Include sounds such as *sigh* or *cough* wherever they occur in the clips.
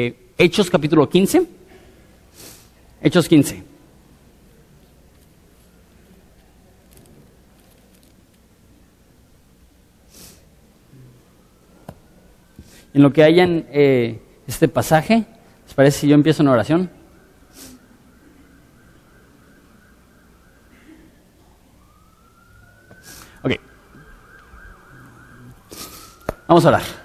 Hechos capítulo 15. Hechos 15. En lo que hayan eh, este pasaje, ¿les parece si yo empiezo una oración? Ok. Vamos a orar.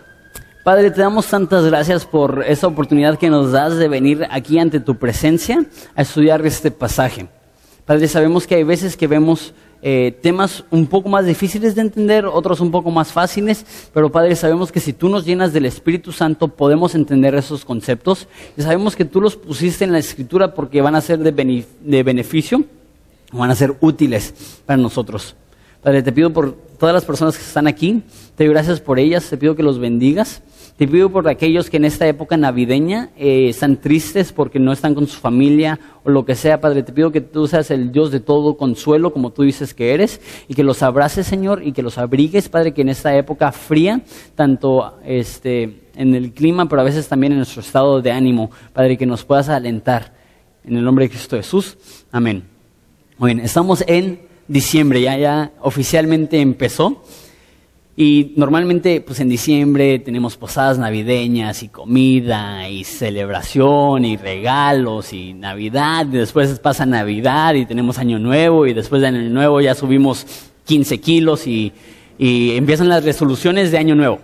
Padre, te damos tantas gracias por esta oportunidad que nos das de venir aquí ante tu presencia a estudiar este pasaje. Padre, sabemos que hay veces que vemos eh, temas un poco más difíciles de entender, otros un poco más fáciles, pero Padre, sabemos que si tú nos llenas del Espíritu Santo podemos entender esos conceptos y sabemos que tú los pusiste en la Escritura porque van a ser de, de beneficio, van a ser útiles para nosotros. Padre, te pido por todas las personas que están aquí, te doy gracias por ellas, te pido que los bendigas. Te pido por aquellos que en esta época navideña eh, están tristes porque no están con su familia o lo que sea, Padre. Te pido que tú seas el Dios de todo consuelo, como tú dices que eres, y que los abraces, Señor, y que los abrigues, Padre, que en esta época fría, tanto este, en el clima, pero a veces también en nuestro estado de ánimo, Padre, que nos puedas alentar. En el nombre de Cristo Jesús. Amén. Muy bien, estamos en diciembre, ya, ya oficialmente empezó. Y normalmente, pues en diciembre tenemos posadas navideñas y comida y celebración y regalos y Navidad. Y después pasa Navidad y tenemos Año Nuevo y después de Año Nuevo ya subimos 15 kilos y, y empiezan las resoluciones de Año Nuevo.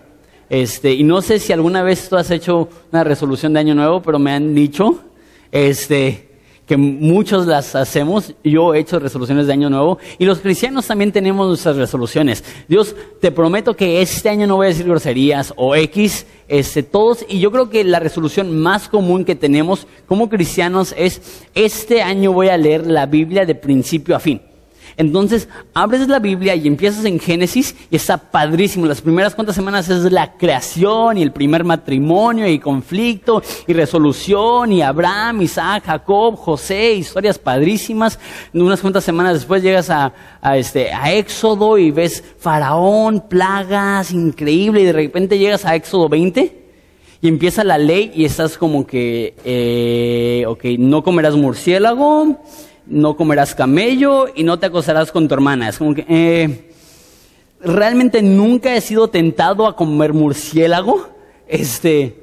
Este, y no sé si alguna vez tú has hecho una resolución de Año Nuevo, pero me han dicho, este, que muchos las hacemos. Yo he hecho resoluciones de año nuevo y los cristianos también tenemos nuestras resoluciones. Dios, te prometo que este año no voy a decir groserías o X, este, todos. Y yo creo que la resolución más común que tenemos como cristianos es, este año voy a leer la Biblia de principio a fin. Entonces, abres la Biblia y empiezas en Génesis y está padrísimo. Las primeras cuantas semanas es la creación y el primer matrimonio y conflicto y resolución y Abraham, Isaac, Jacob, José, historias padrísimas. Unas cuantas semanas después llegas a, este, a Éxodo y ves Faraón, plagas, increíble y de repente llegas a Éxodo 20 y empieza la ley y estás como que, eh, ok, no comerás murciélago, no comerás camello y no te acostarás con tu hermana. Es como que, eh, realmente nunca he sido tentado a comer murciélago, este,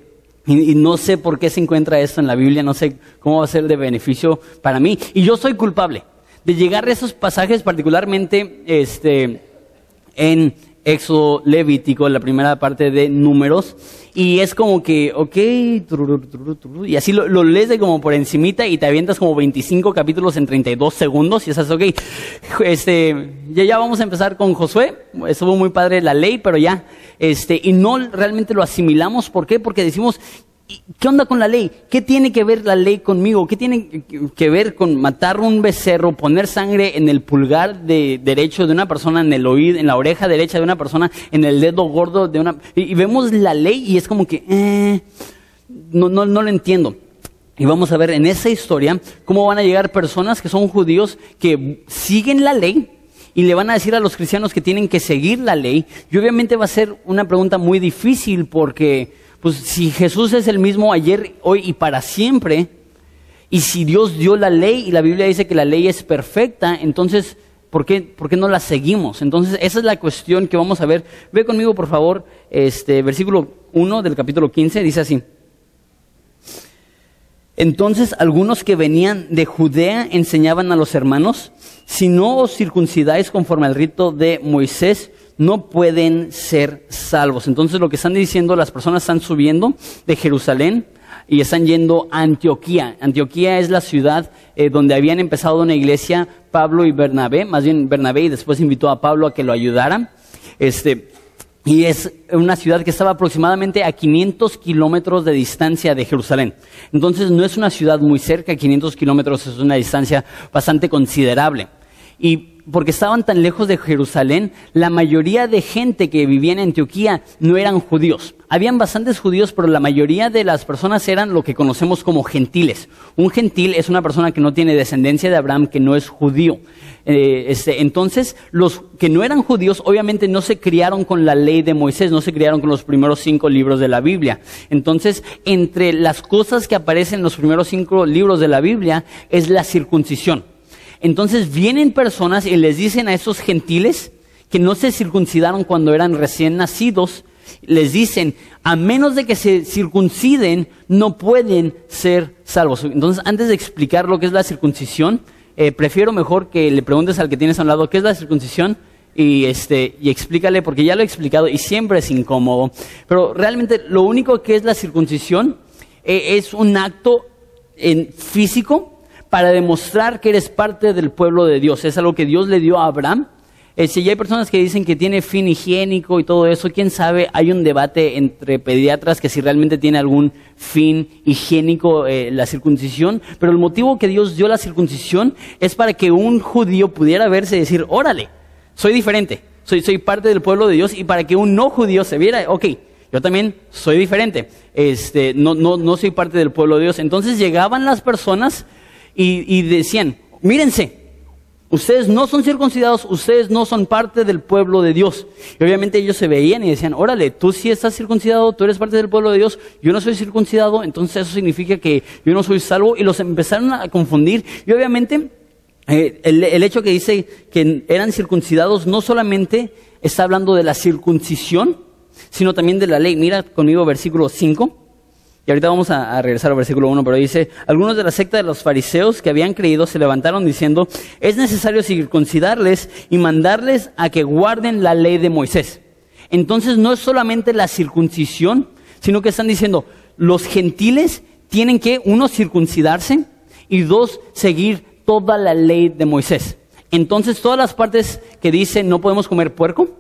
y, no sé por qué se encuentra esto en la Biblia, no sé cómo va a ser de beneficio para mí. Y yo soy culpable de llegar a esos pasajes, particularmente, este, en Éxodo Levítico, la primera parte de Números, y es como que, ok, y así lo, lees de como por encimita y te avientas como 25 capítulos en 32 segundos y estás, ok, este, ya, ya vamos a empezar con Josué, estuvo muy padre la ley, pero ya, este, y no realmente lo asimilamos, ¿por qué? Porque decimos, ¿Qué onda con la ley? ¿Qué tiene que ver la ley conmigo? ¿Qué tiene que ver con matar un becerro, poner sangre en el pulgar de derecho de una persona, en el oído, en la oreja derecha de una persona, en el dedo gordo de una... Y, vemos la ley y es como que... Eh, no, no, no lo entiendo. Y vamos a ver en esa historia cómo van a llegar personas que son judíos que siguen la ley y le van a decir a los cristianos que tienen que seguir la ley. Y obviamente va a ser una pregunta muy difícil porque pues si Jesús es el mismo ayer, hoy y para siempre, y si Dios dio la ley y la Biblia dice que la ley es perfecta, entonces, ¿por qué, por qué no la seguimos? Entonces, esa es la cuestión que vamos a ver. Ve conmigo, por favor, este versículo 1 del capítulo 15, dice así. Entonces algunos que venían de Judea enseñaban a los hermanos, si no os circuncidáis conforme al rito de Moisés, no pueden ser salvos. Entonces lo que están diciendo, las personas están subiendo de Jerusalén y están yendo a Antioquía. Antioquía es la ciudad eh, donde habían empezado una iglesia Pablo y Bernabé, más bien Bernabé y después invitó a Pablo a que lo ayudara. Este, y es una ciudad que estaba aproximadamente a 500 kilómetros de distancia de Jerusalén. Entonces no es una ciudad muy cerca, 500 kilómetros es una distancia bastante considerable. Y porque estaban tan lejos de Jerusalén, la mayoría de gente que vivía en Antioquía no eran judíos. Habían bastantes judíos, pero la mayoría de las personas eran lo que conocemos como gentiles. Un gentil es una persona que no tiene descendencia de Abraham, que no es judío. Eh, este, entonces, los que no eran judíos obviamente no se criaron con la ley de Moisés, no se criaron con los primeros cinco libros de la Biblia. Entonces, entre las cosas que aparecen en los primeros cinco libros de la Biblia es la circuncisión. Entonces vienen personas y les dicen a esos gentiles que no se circuncidaron cuando eran recién nacidos, les dicen, a menos de que se circunciden, no pueden ser salvos. Entonces, antes de explicar lo que es la circuncisión, eh, prefiero mejor que le preguntes al que tienes a un lado qué es la circuncisión y, este, y explícale, porque ya lo he explicado y siempre es incómodo. Pero realmente lo único que es la circuncisión eh, es un acto en físico para demostrar que eres parte del pueblo de Dios. Es algo que Dios le dio a Abraham. Eh, si hay personas que dicen que tiene fin higiénico y todo eso, quién sabe, hay un debate entre pediatras que si realmente tiene algún fin higiénico eh, la circuncisión, pero el motivo que Dios dio la circuncisión es para que un judío pudiera verse y decir, órale, soy diferente, soy, soy parte del pueblo de Dios y para que un no judío se viera, ok, yo también soy diferente, este, no, no, no soy parte del pueblo de Dios. Entonces llegaban las personas y, decían, mírense, ustedes no son circuncidados, ustedes no son parte del pueblo de Dios. Y obviamente ellos se veían y decían, órale, tú sí estás circuncidado, tú eres parte del pueblo de Dios, yo no soy circuncidado, entonces eso significa que yo no soy salvo. Y los empezaron a confundir. Y obviamente eh, el, el, hecho que dice que eran circuncidados no solamente está hablando de la circuncisión, sino también de la ley. Mira conmigo versículo 5. Y ahorita vamos a, regresar al versículo 1, pero dice, algunos de la secta de los fariseos que habían creído se levantaron diciendo, es necesario circuncidarles y mandarles a que guarden la ley de Moisés. Entonces no es solamente la circuncisión, sino que están diciendo, los gentiles tienen que, uno, circuncidarse y dos, seguir toda la ley de Moisés. Entonces todas las partes que dicen no podemos comer puerco,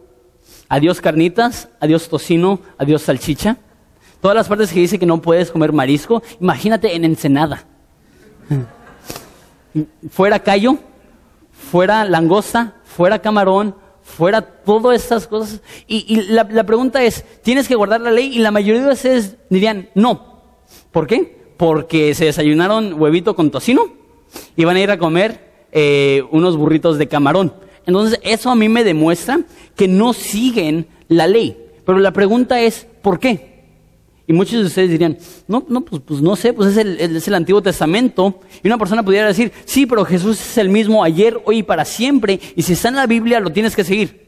adiós carnitas, adiós tocino, adiós salchicha, Todas las partes que dice que no puedes comer marisco, imagínate en Ensenada. fuera callo, fuera langosta, fuera camarón, fuera todas estas cosas. Y, la, pregunta es, ¿tienes que guardar la ley? Y la mayoría de veces dirían, no. ¿Por qué? Porque se desayunaron huevito con tocino y van a ir a comer eh, unos burritos de camarón. Entonces, eso a mí me demuestra que no siguen la ley. Pero la pregunta es, ¿por qué? Y muchos de ustedes dirían, no, no, pues, pues no sé, pues es el, es el, Antiguo Testamento. Y una persona pudiera decir, sí, pero Jesús es el mismo ayer, hoy y para siempre. Y si está en la Biblia, lo tienes que seguir.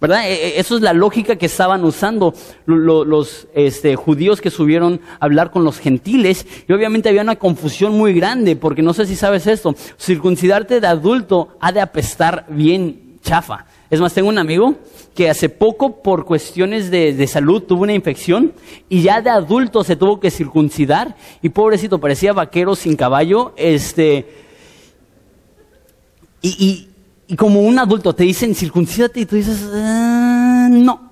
¿Verdad? E, e, eso es la lógica que estaban usando los este, judíos que subieron a hablar con los gentiles. Y obviamente había una confusión muy grande, porque no sé si sabes esto, circuncidarte de adulto ha de apestar bien chafa. Es más, tengo un amigo que hace poco por cuestiones de, salud tuvo una infección y ya de adulto se tuvo que circuncidar y pobrecito parecía vaquero sin caballo, este, y, como un adulto te dicen circuncídate y tú dices, ah, no.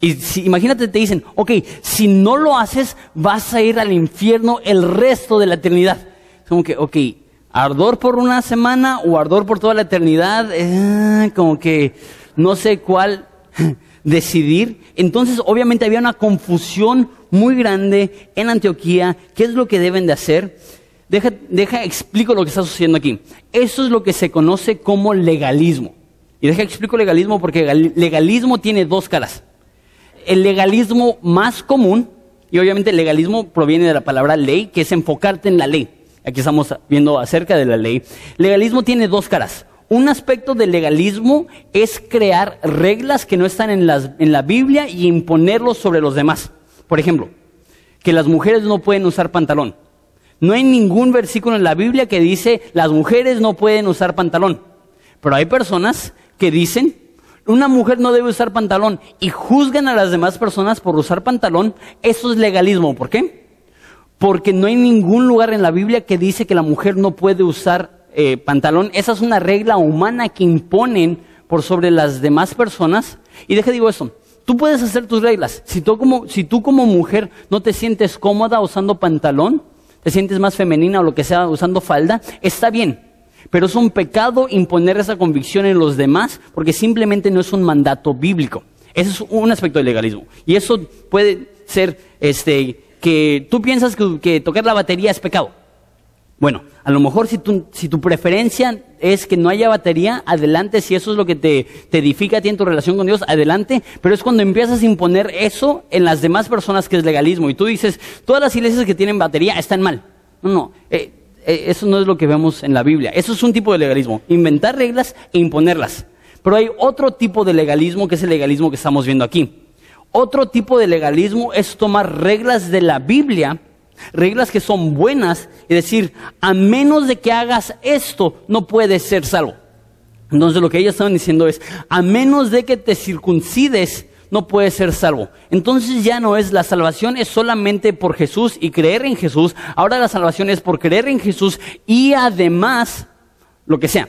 Y imagínate, te dicen, ok, si no lo haces, vas a ir al infierno el resto de la eternidad. Como que, ok, ardor por una semana o ardor por toda la eternidad, eh, como que no sé cuál *laughs* decidir. Entonces, obviamente había una confusión muy grande en Antioquía. ¿Qué es lo que deben de hacer? Deja, deja, explico lo que está sucediendo aquí. Eso es lo que se conoce como legalismo. Y deja explico legalismo porque legalismo tiene dos caras. El legalismo más común, y obviamente el legalismo proviene de la palabra ley, que es enfocarte en la ley. Aquí estamos viendo acerca de la ley. Legalismo tiene dos caras. Un aspecto del legalismo es crear reglas que no están en, la Biblia y imponerlos sobre los demás. Por ejemplo, que las mujeres no pueden usar pantalón. No hay ningún versículo en la Biblia que dice las mujeres no pueden usar pantalón. Pero hay personas que dicen una mujer no debe usar pantalón y juzgan a las demás personas por usar pantalón. Eso es legalismo. ¿Por qué? porque no hay ningún lugar en la Biblia que dice que la mujer no puede usar eh, pantalón. Esa es una regla humana que imponen por sobre las demás personas. Y deja digo eso, tú puedes hacer tus reglas. Si tú, como, si tú como mujer no te sientes cómoda usando pantalón, te sientes más femenina o lo que sea usando falda, está bien. Pero es un pecado imponer esa convicción en los demás porque simplemente no es un mandato bíblico. Ese es un aspecto del legalismo. Y eso puede ser este, que tú piensas que, tocar la batería es pecado. Bueno, a lo mejor si tu, si tu preferencia es que no haya batería, adelante, si eso es lo que te, te, edifica a ti en tu relación con Dios, adelante, pero es cuando empiezas a imponer eso en las demás personas que es legalismo y tú dices, todas las iglesias que tienen batería están mal. No, no, eh, eh, eso no es lo que vemos en la Biblia, eso es un tipo de legalismo, inventar reglas e imponerlas. Pero hay otro tipo de legalismo que es el legalismo que estamos viendo aquí. Otro tipo de legalismo es tomar reglas de la Biblia, reglas que son buenas, y decir, a menos de que hagas esto, no puedes ser salvo. Entonces lo que ellos estaban diciendo es, a menos de que te circuncides, no puedes ser salvo. Entonces ya no es la salvación, es solamente por Jesús y creer en Jesús. Ahora la salvación es por creer en Jesús y además lo que sea.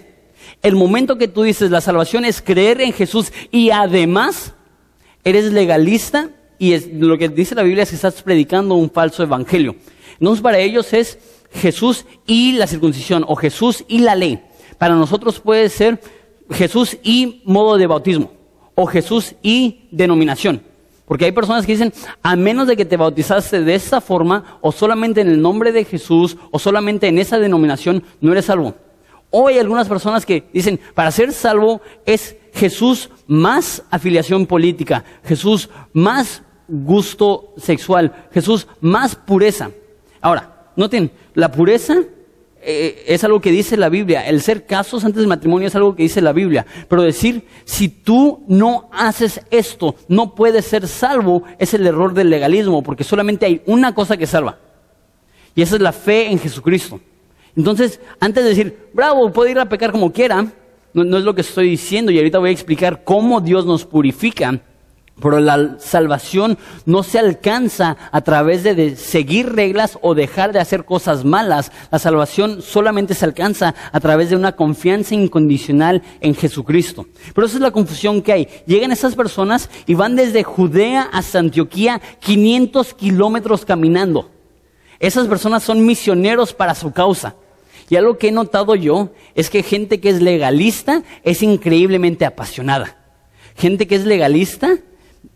El momento que tú dices la salvación es creer en Jesús y además eres legalista y lo que dice la Biblia es que estás predicando un falso evangelio. Entonces para ellos es Jesús y la circuncisión o Jesús y la ley. Para nosotros puede ser Jesús y modo de bautismo o Jesús y denominación. Porque hay personas que dicen, a menos de que te bautizaste de esta forma, o solamente en el nombre de Jesús, o solamente en esa denominación, no eres salvo. O hay algunas personas que dicen, para ser salvo es Jesús más afiliación política, Jesús más gusto sexual, Jesús más pureza. Ahora, noten, la pureza eh, es algo que dice la Biblia, el ser casos antes del matrimonio es algo que dice la Biblia, pero decir, si tú no haces esto, no puedes ser salvo, es el error del legalismo, porque solamente hay una cosa que salva, y esa es la fe en Jesucristo. Entonces, antes de decir, bravo, puedo ir a pecar como quiera, no, es lo que estoy diciendo y ahorita voy a explicar cómo Dios nos purifica. Pero la salvación no se alcanza a través de, seguir reglas o dejar de hacer cosas malas. La salvación solamente se alcanza a través de una confianza incondicional en Jesucristo. Pero esa es la confusión que hay. Llegan esas personas y van desde Judea hasta Antioquía 500 kilómetros caminando. Esas personas son misioneros para su causa. Y algo que he notado yo es que gente que es legalista es increíblemente apasionada. Gente que es legalista,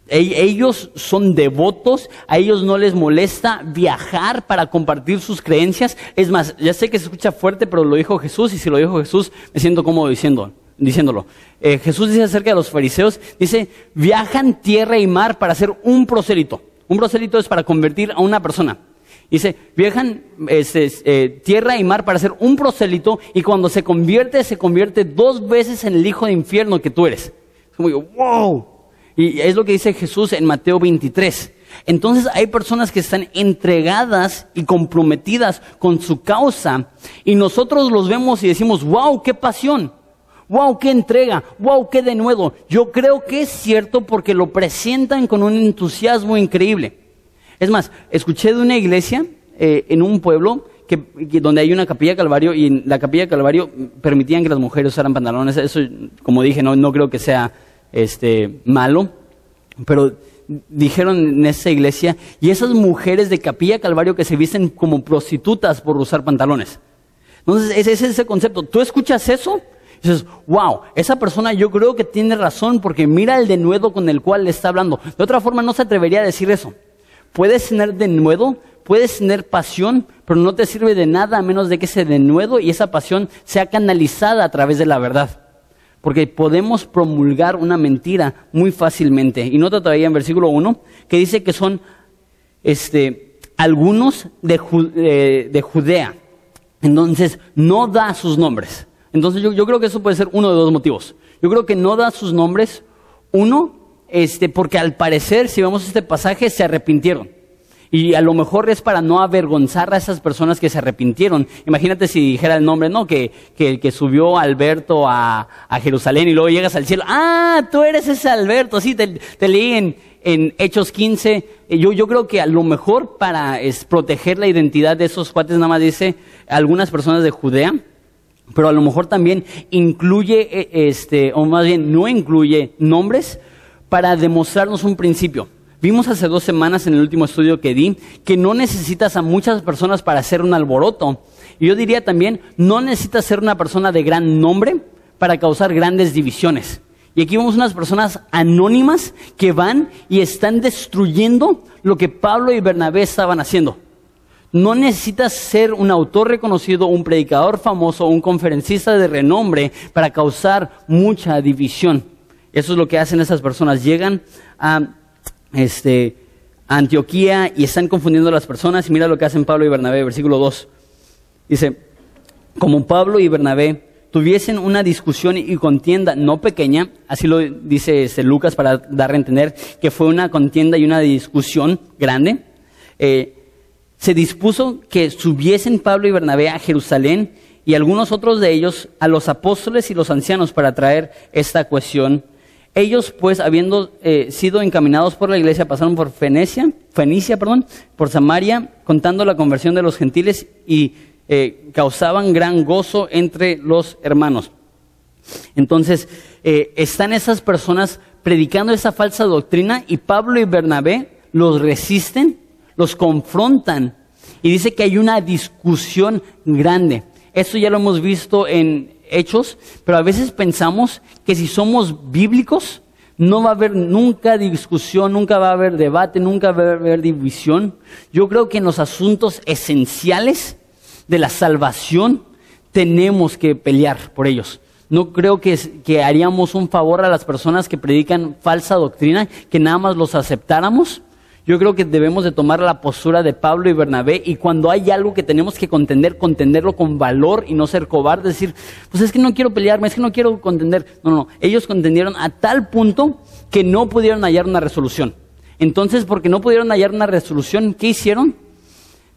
ellos son devotos, a ellos no les molesta viajar para compartir sus creencias. Es más, ya sé que se escucha fuerte, pero lo dijo Jesús y si lo dijo Jesús me siento cómodo diciéndolo. Eh, Jesús dice acerca de los fariseos, dice, viajan tierra y mar para hacer un prosélito. Un prosélito es para convertir a una persona. Dice, viajan este, eh, tierra y mar para hacer un prosélito y cuando se convierte, se convierte dos veces en el hijo de infierno que tú eres. Es como digo, wow. Y es lo que dice Jesús en Mateo 23. Entonces hay personas que están entregadas y comprometidas con su causa y nosotros los vemos y decimos, wow, qué pasión. Wow, qué entrega, wow, qué de nuevo. Yo creo que es cierto porque lo presentan con un entusiasmo increíble. Es más, escuché de una iglesia eh, en un pueblo que, donde hay una capilla Calvario y en la capilla Calvario permitían que las mujeres usaran pantalones. Eso, como dije, no, no creo que sea este, malo, pero dijeron en esa iglesia, y esas mujeres de capilla Calvario que se visten como prostitutas por usar pantalones. Entonces, ese es ese concepto. Tú escuchas eso y dices, wow, esa persona yo creo que tiene razón porque mira el denuedo con el cual le está hablando. De otra forma no se atrevería a decir eso. Puedes tener denuedo, puedes tener pasión, pero no te sirve de nada a menos de que ese denuedo y esa pasión sea canalizada a través de la verdad. Porque podemos promulgar una mentira muy fácilmente. Y nota todavía en versículo 1 que dice que son este, algunos de, de, Judea. Entonces, no da sus nombres. Entonces, yo, yo creo que eso puede ser uno de dos motivos. Yo creo que no da sus nombres. Uno, este, porque al parecer, si vemos este pasaje, se arrepintieron. Y a lo mejor es para no avergonzar a esas personas que se arrepintieron. Imagínate si dijera el nombre, ¿no? Que, que, que subió Alberto a, a, Jerusalén y luego llegas al cielo. Ah, tú eres ese Alberto. Sí, te, te leí en, Hechos 15. Yo, yo creo que a lo mejor para es, proteger la identidad de esos cuates, nada más dice algunas personas de Judea. Pero a lo mejor también incluye, eh, este, o más bien no incluye nombres para demostrarnos un principio. Vimos hace dos semanas en el último estudio que di que no necesitas a muchas personas para hacer un alboroto. Y yo diría también, no necesitas ser una persona de gran nombre para causar grandes divisiones. Y aquí vemos unas personas anónimas que van y están destruyendo lo que Pablo y Bernabé estaban haciendo. No necesitas ser un autor reconocido, un predicador famoso, un conferencista de renombre para causar mucha división. Eso es lo que hacen esas personas. Llegan a, este, Antioquía y están confundiendo a las personas. Y mira lo que hacen Pablo y Bernabé, versículo 2. Dice, como Pablo y Bernabé tuviesen una discusión y contienda no pequeña, así lo dice este Lucas para dar a entender que fue una contienda y una discusión grande, eh, se dispuso que subiesen Pablo y Bernabé a Jerusalén y algunos otros de ellos a los apóstoles y los ancianos para traer esta cuestión. Ellos, pues, habiendo eh, sido encaminados por la iglesia, pasaron por Fenicia, Fenicia, perdón, por Samaria, contando la conversión de los gentiles y eh, causaban gran gozo entre los hermanos. Entonces, eh, están esas personas predicando esa falsa doctrina y Pablo y Bernabé los resisten, los confrontan y dice que hay una discusión grande. Esto ya lo hemos visto en Hechos, pero a veces pensamos que si somos bíblicos, no va a haber nunca discusión, nunca va a haber debate, nunca va a haber división. Yo creo que en los asuntos esenciales de la salvación, tenemos que pelear por ellos. No creo que, que haríamos un favor a las personas que predican falsa doctrina, que nada más los aceptáramos. Yo creo que debemos de tomar la postura de Pablo y Bernabé y cuando hay algo que tenemos que contender, contenderlo con valor y no ser cobarde, decir, pues es que no quiero pelearme, es que no quiero contender. No, no, ellos contendieron a tal punto que no pudieron hallar una resolución. Entonces, porque no pudieron hallar una resolución, ¿qué hicieron?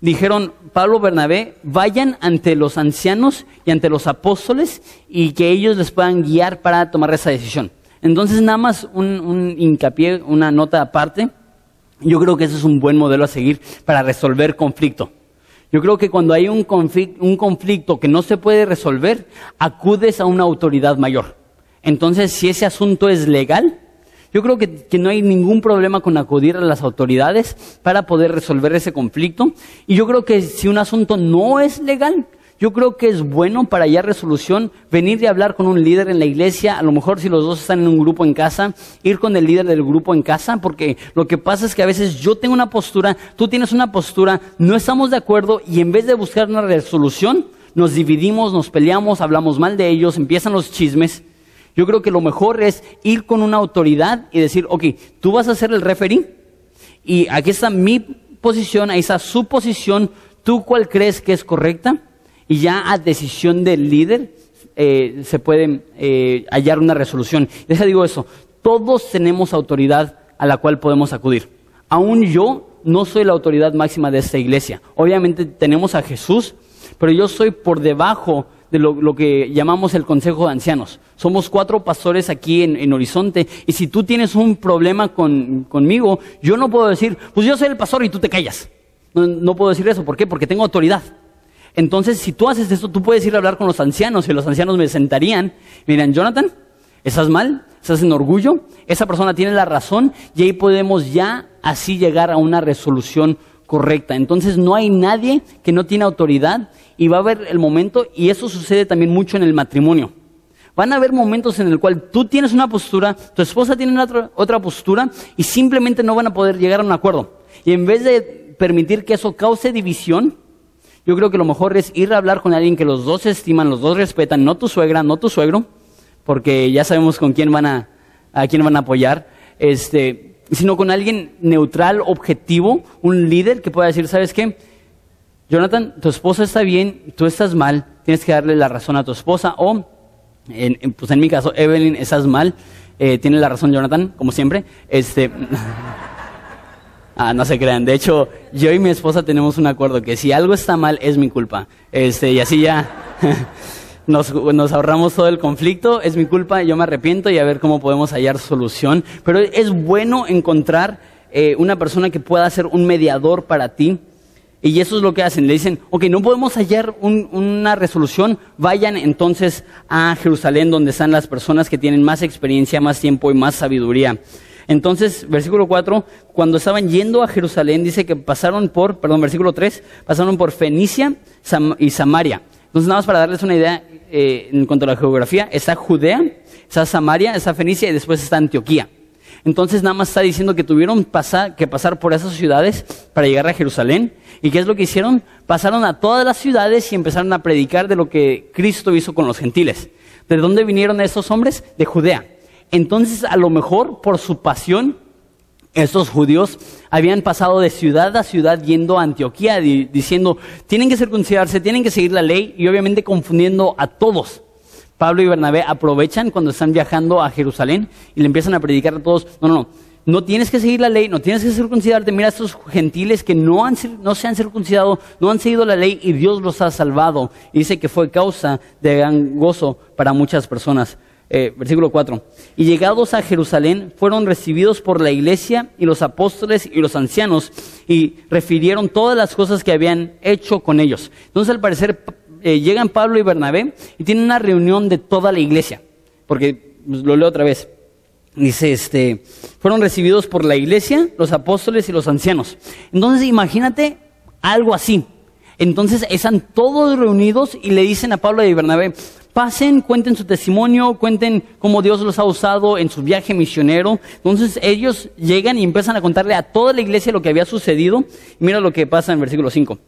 dijeron Pablo Bernabé, vayan ante los ancianos y ante los apóstoles y que ellos les puedan guiar para tomar esa decisión. Entonces, nada más un, hincapié, una nota aparte. Yo creo que ese es un buen modelo a seguir para resolver conflicto. Yo creo que cuando hay un un conflicto que no se puede resolver, acudes a una autoridad mayor. Entonces, si ese asunto es legal, yo creo que, no hay ningún problema con acudir a las autoridades para poder resolver ese conflicto. Y yo creo que si un asunto no es legal, yo creo que es bueno para hallar resolución venir y hablar con un líder en la iglesia, a lo mejor si los dos están en un grupo en casa, ir con el líder del grupo en casa, porque lo que pasa es que a veces yo tengo una postura, tú tienes una postura, no estamos de acuerdo y en vez de buscar una resolución, nos dividimos, nos peleamos, hablamos mal de ellos, empiezan los chismes. Yo creo que lo mejor es ir con una autoridad y decir, ok, tú vas a ser el referee y aquí está mi posición, ahí está su posición, tú cuál crees que es correcta y ya a decisión del líder eh, se puede eh, hallar una resolución. Deja digo eso, todos tenemos autoridad a la cual podemos acudir. Aún yo no soy la autoridad máxima de esta iglesia. Obviamente tenemos a Jesús, pero yo soy por debajo de lo, que llamamos el Consejo de Ancianos. Somos cuatro pastores aquí en, Horizonte y si tú tienes un problema conmigo, yo no puedo decir, pues yo soy el pastor y tú te callas. No, puedo decir eso. ¿Por qué? Porque tengo autoridad. Entonces, si tú haces esto, tú puedes ir a hablar con los ancianos y los ancianos me sentarían. Miran, Jonathan, estás mal, estás en orgullo, esa persona tiene la razón y ahí podemos ya así llegar a una resolución correcta. Entonces no hay nadie que no tiene autoridad y va a haber el momento, y eso sucede también mucho en el matrimonio. Van a haber momentos en el cual tú tienes una postura, tu esposa tiene otra postura y simplemente no van a poder llegar a un acuerdo. Y en vez de permitir que eso cause división, yo creo que lo mejor es ir a hablar con alguien que los dos estiman, los dos respetan, no tu suegra, no tu suegro, porque ya sabemos con quién van a, a quién van a apoyar, este, sino con alguien neutral, objetivo, un líder que pueda decir, ¿sabes qué? Jonathan, tu esposa está bien, tú estás mal, tienes que darle la razón a tu esposa. O, en, pues en mi caso, Evelyn, estás mal, eh, tiene la razón Jonathan, como siempre. Este, *laughs* ah, no se crean. De hecho, yo y mi esposa tenemos un acuerdo que si algo está mal es mi culpa. Este, y así ya *laughs* nos, nos ahorramos todo el conflicto, es mi culpa, yo me arrepiento y a ver cómo podemos hallar solución. Pero es bueno encontrar eh, una persona que pueda ser un mediador para ti y eso es lo que hacen. Le dicen, ok, no podemos hallar una resolución, vayan entonces a Jerusalén donde están las personas que tienen más experiencia, más tiempo y más sabiduría. Entonces, versículo 4, cuando estaban yendo a Jerusalén, dice que pasaron por, perdón, versículo 3, pasaron por Fenicia y Samaria. Entonces, nada más para darles una idea eh, en cuanto a la geografía, está Judea, está Samaria, está Fenicia y después está Antioquía. Entonces nada más está diciendo que tuvieron que pasar por esas ciudades para llegar a Jerusalén. ¿Y qué es lo que hicieron? Pasaron a todas las ciudades y empezaron a predicar de lo que Cristo hizo con los gentiles. ¿De dónde vinieron estos hombres? De Judea. Entonces a lo mejor por su pasión, estos judíos habían pasado de ciudad a ciudad yendo a Antioquía diciendo, tienen que circuncidarse, tienen que seguir la ley y obviamente confundiendo a todos. Pablo y Bernabé aprovechan cuando están viajando a Jerusalén y le empiezan a predicar a todos, no, no, no, no tienes que seguir la ley, no tienes que circuncidarte, mira a estos gentiles que no, han, no se han circuncidado, no han seguido la ley y Dios los ha salvado. Y dice que fue causa de gran gozo para muchas personas. Eh, versículo 4. Y llegados a Jerusalén, fueron recibidos por la iglesia y los apóstoles y los ancianos y refirieron todas las cosas que habían hecho con ellos. Entonces, al parecer, eh, llegan Pablo y Bernabé y tienen una reunión de toda la iglesia, porque pues, lo leo otra vez. Dice, este, fueron recibidos por la iglesia, los apóstoles y los ancianos. Entonces, imagínate algo así. Entonces, están todos reunidos y le dicen a Pablo y Bernabé, pasen, cuenten su testimonio, cuenten cómo Dios los ha usado en su viaje misionero. Entonces, ellos llegan y empiezan a contarle a toda la iglesia lo que había sucedido. Mira lo que pasa en versículo 5.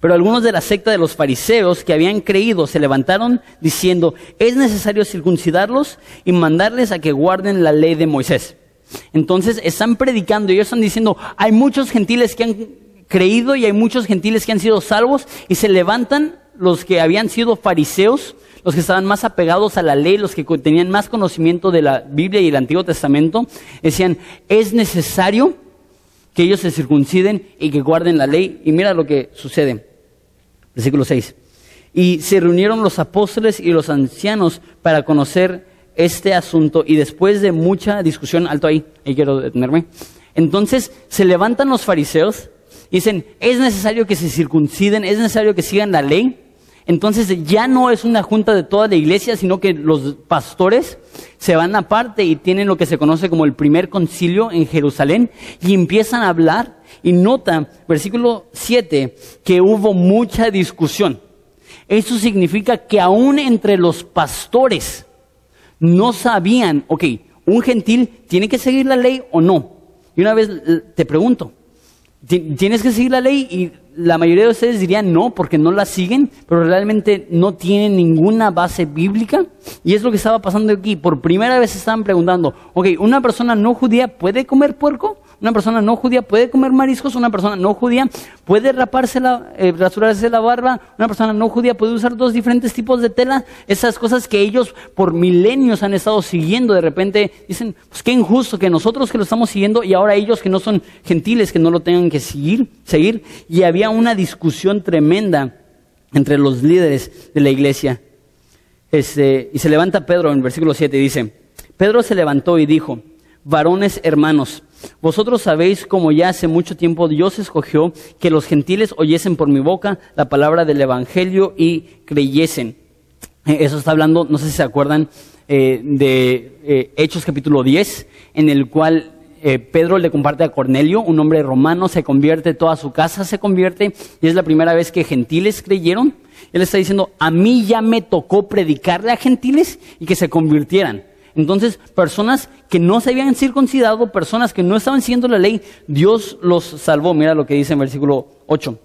Pero algunos de la secta de los fariseos que habían creído se levantaron diciendo, es necesario circuncidarlos y mandarles a que guarden la ley de Moisés. Entonces están predicando ellos están diciendo, hay muchos gentiles que han creído y hay muchos gentiles que han sido salvos y se levantan los que habían sido fariseos, los que estaban más apegados a la ley, los que tenían más conocimiento de la Biblia y el Antiguo Testamento, decían, es necesario que ellos se circunciden y que guarden la ley. Y mira lo que sucede. Versículo 6. Y se reunieron los apóstoles y los ancianos para conocer este asunto y después de mucha discusión, alto ahí, ahí quiero detenerme, entonces se levantan los fariseos y dicen, es necesario que se circunciden, es necesario que sigan la ley. Entonces ya no es una junta de toda la iglesia, sino que los pastores se van aparte y tienen lo que se conoce como el primer concilio en Jerusalén y empiezan a hablar y nota, versículo 7, que hubo mucha discusión. Eso significa que aún entre los pastores no sabían, ok, un gentil tiene que seguir la ley o no. Y una vez te pregunto, ¿tienes que seguir la ley? Y la mayoría de ustedes dirían no, porque no la siguen, pero realmente no tienen ninguna base bíblica. Y es lo que estaba pasando aquí. Por primera vez estaban preguntando, ok, ¿una persona no judía puede comer puerco? Una persona no judía puede comer mariscos, una persona no judía puede raparse la, eh, rasurarse la barba, una persona no judía puede usar dos diferentes tipos de tela. Esas cosas que ellos por milenios han estado siguiendo, de repente dicen, pues qué injusto que nosotros que lo estamos siguiendo y ahora ellos que no son gentiles, que no lo tengan que seguir, seguir. Y había una discusión tremenda entre los líderes de la iglesia. Este, y se levanta Pedro en versículo 7 y dice, Pedro se levantó y dijo, varones hermanos, vosotros sabéis como ya hace mucho tiempo Dios escogió que los gentiles oyesen por mi boca la palabra del Evangelio y creyesen. Eh, eso está hablando, no sé si se acuerdan, eh, de eh, Hechos capítulo 10, en el cual Pedro le comparte a Cornelio, un hombre romano, se convierte, toda su casa se convierte, y es la primera vez que gentiles creyeron. Él está diciendo, a mí ya me tocó predicarle a gentiles y que se convirtieran. Entonces, personas que no se habían circuncidado, personas que no estaban siguiendo la ley, Dios los salvó. Mira lo que dice en versículo 8.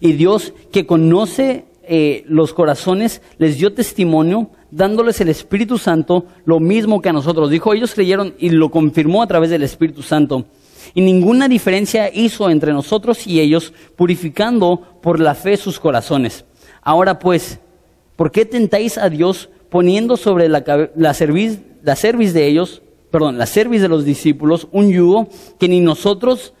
Y Dios que conoce eh, los corazones les dio testimonio dándoles el Espíritu Santo, lo mismo que a nosotros. Dijo, ellos creyeron y lo confirmó a través del Espíritu Santo. Y ninguna diferencia hizo entre nosotros y ellos, purificando por la fe sus corazones. Ahora pues, ¿por qué tentáis a Dios poniendo sobre la, la cerviz, la de ellos, perdón, la cerviz de los discípulos, un yugo que ni nosotros,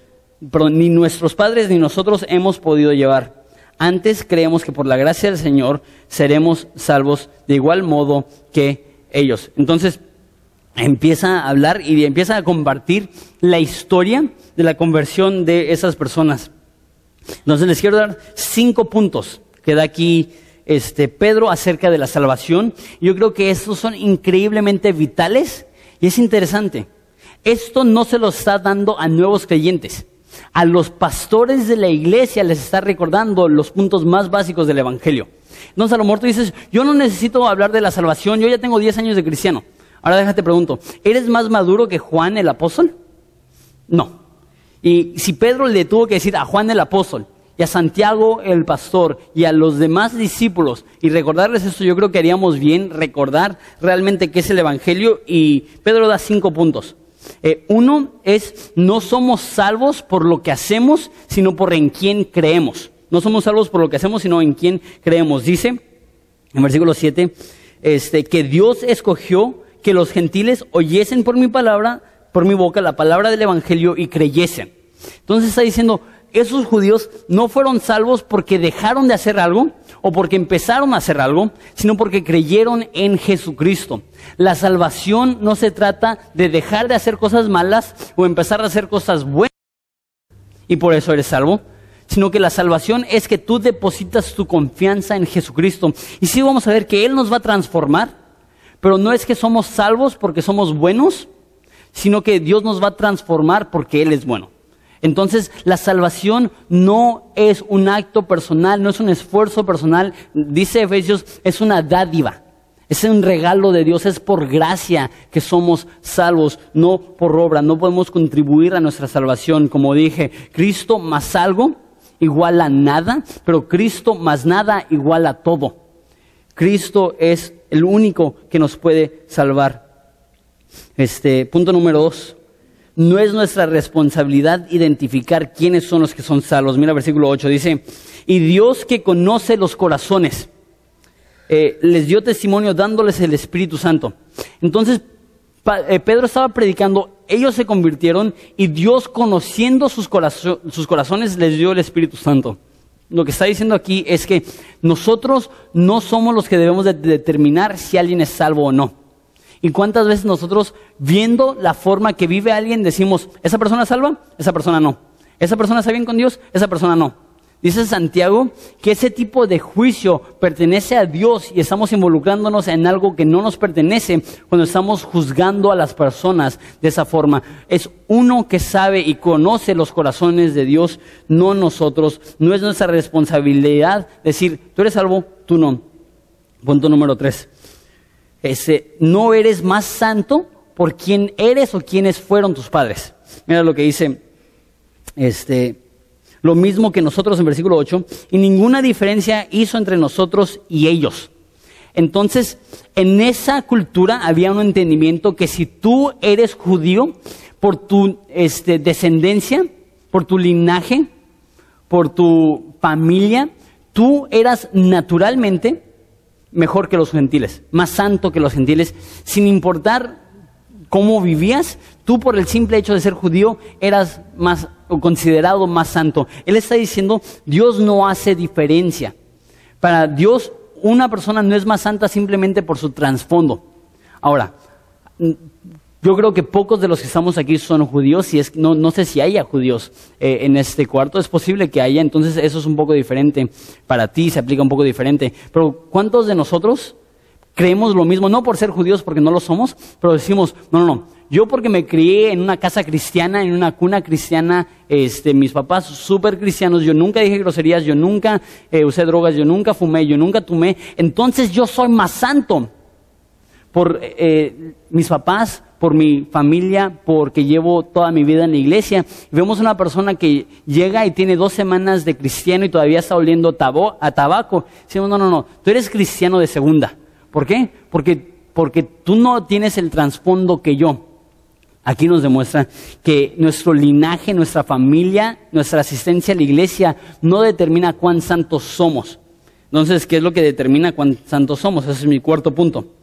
perdón, ni nuestros padres ni nosotros hemos podido llevar. Antes creemos que por la gracia del Señor seremos salvos de igual modo que ellos. Entonces, empieza a hablar y empieza a compartir la historia de la conversión de esas personas. Entonces les quiero dar cinco puntos que da aquí este, Pedro acerca de la salvación. Yo creo que estos son increíblemente vitales y es interesante. esto no se lo está dando a nuevos creyentes. A los pastores de la iglesia les está recordando los puntos más básicos del Evangelio. Entonces a lo mejor tú dices, yo no necesito hablar de la salvación, yo ya tengo 10 años de cristiano. Ahora déjate pregunto, ¿eres más maduro que Juan el apóstol? No. Y si Pedro le tuvo que decir a Juan el apóstol y a Santiago el pastor y a los demás discípulos y recordarles esto, yo creo que haríamos bien recordar realmente qué es el Evangelio y Pedro da cinco puntos. Eh, uno es, no somos salvos por lo que hacemos, sino por en quién creemos. No somos salvos por lo que hacemos, sino en quién creemos. Dice en versículo 7, este, que Dios escogió que los gentiles oyesen por mi palabra, por mi boca, la palabra del Evangelio y creyesen. Entonces está diciendo, esos judíos no fueron salvos porque dejaron de hacer algo o porque empezaron a hacer algo, sino porque creyeron en Jesucristo. La salvación no se trata de dejar de hacer cosas malas o empezar a hacer cosas buenas y por eso eres salvo, sino que la salvación es que tú depositas tu confianza en Jesucristo. Y sí vamos a ver que Él nos va a transformar, pero no es que somos salvos porque somos buenos, sino que Dios nos va a transformar porque Él es bueno. Entonces, la salvación no es un acto personal, no es un esfuerzo personal. Dice Efesios, es una dádiva. Es un regalo de Dios, es por gracia que somos salvos, no por obra. No podemos contribuir a nuestra salvación. Como dije, Cristo más algo igual a nada, pero Cristo más nada igual a todo. Cristo es el único que nos puede salvar. Este, punto número dos no es nuestra responsabilidad identificar quiénes son los que son salvos. Mira versículo 8, dice, y Dios que conoce los corazones, eh, les dio testimonio dándoles el Espíritu Santo. Entonces, eh, Pedro estaba predicando, ellos se convirtieron y Dios conociendo sus, corazones les dio el Espíritu Santo. Lo que está diciendo aquí es que nosotros no somos los que debemos de determinar si alguien es salvo o no. ¿Y cuántas veces nosotros, viendo la forma que vive alguien, decimos, esa persona salva, esa persona no? ¿Esa persona está bien con Dios? Esa persona no. Dice Santiago que ese tipo de juicio pertenece a Dios y estamos involucrándonos en algo que no nos pertenece cuando estamos juzgando a las personas de esa forma. Es uno que sabe y conoce los corazones de Dios, no nosotros. No es nuestra responsabilidad decir, tú eres salvo, tú no. Punto número tres no eres más santo por quién eres o quiénes fueron tus padres. Mira lo que dice, este, lo mismo que nosotros en versículo 8, y ninguna diferencia hizo entre nosotros y ellos. Entonces, en esa cultura había un entendimiento que si tú eres judío, por tu este, descendencia, por tu linaje, por tu familia, tú eras naturalmente mejor que los gentiles, más santo que los gentiles, sin importar cómo vivías, tú por el simple hecho de ser judío eras más o considerado más santo. Él está diciendo, Dios no hace diferencia. Para Dios, una persona no es más santa simplemente por su trasfondo. Ahora, yo creo que pocos de los que estamos aquí son judíos y es, no, no sé si haya judíos eh, en este cuarto. Es posible que haya, entonces eso es un poco diferente. Para ti se aplica un poco diferente. Pero ¿cuántos de nosotros creemos lo mismo? No por ser judíos, porque no lo somos, pero decimos, no, no, no. Yo porque me crié en una casa cristiana, en una cuna cristiana, este, mis papás súper cristianos, yo nunca dije groserías, yo nunca eh, usé drogas, yo nunca fumé, yo nunca tomé, entonces yo soy más santo por eh, mis papás, por mi familia, porque llevo toda mi vida en la iglesia. Vemos una persona que llega y tiene dos semanas de cristiano y todavía está oliendo a tabaco. Decimos, no, no, no, tú eres cristiano de segunda. ¿Por qué? Porque, porque tú no tienes el trasfondo que yo. Aquí nos demuestra que nuestro linaje, nuestra familia, nuestra asistencia a la iglesia no determina cuán santos somos. Entonces, ¿qué es lo que determina cuán santos somos? Ese es mi cuarto punto.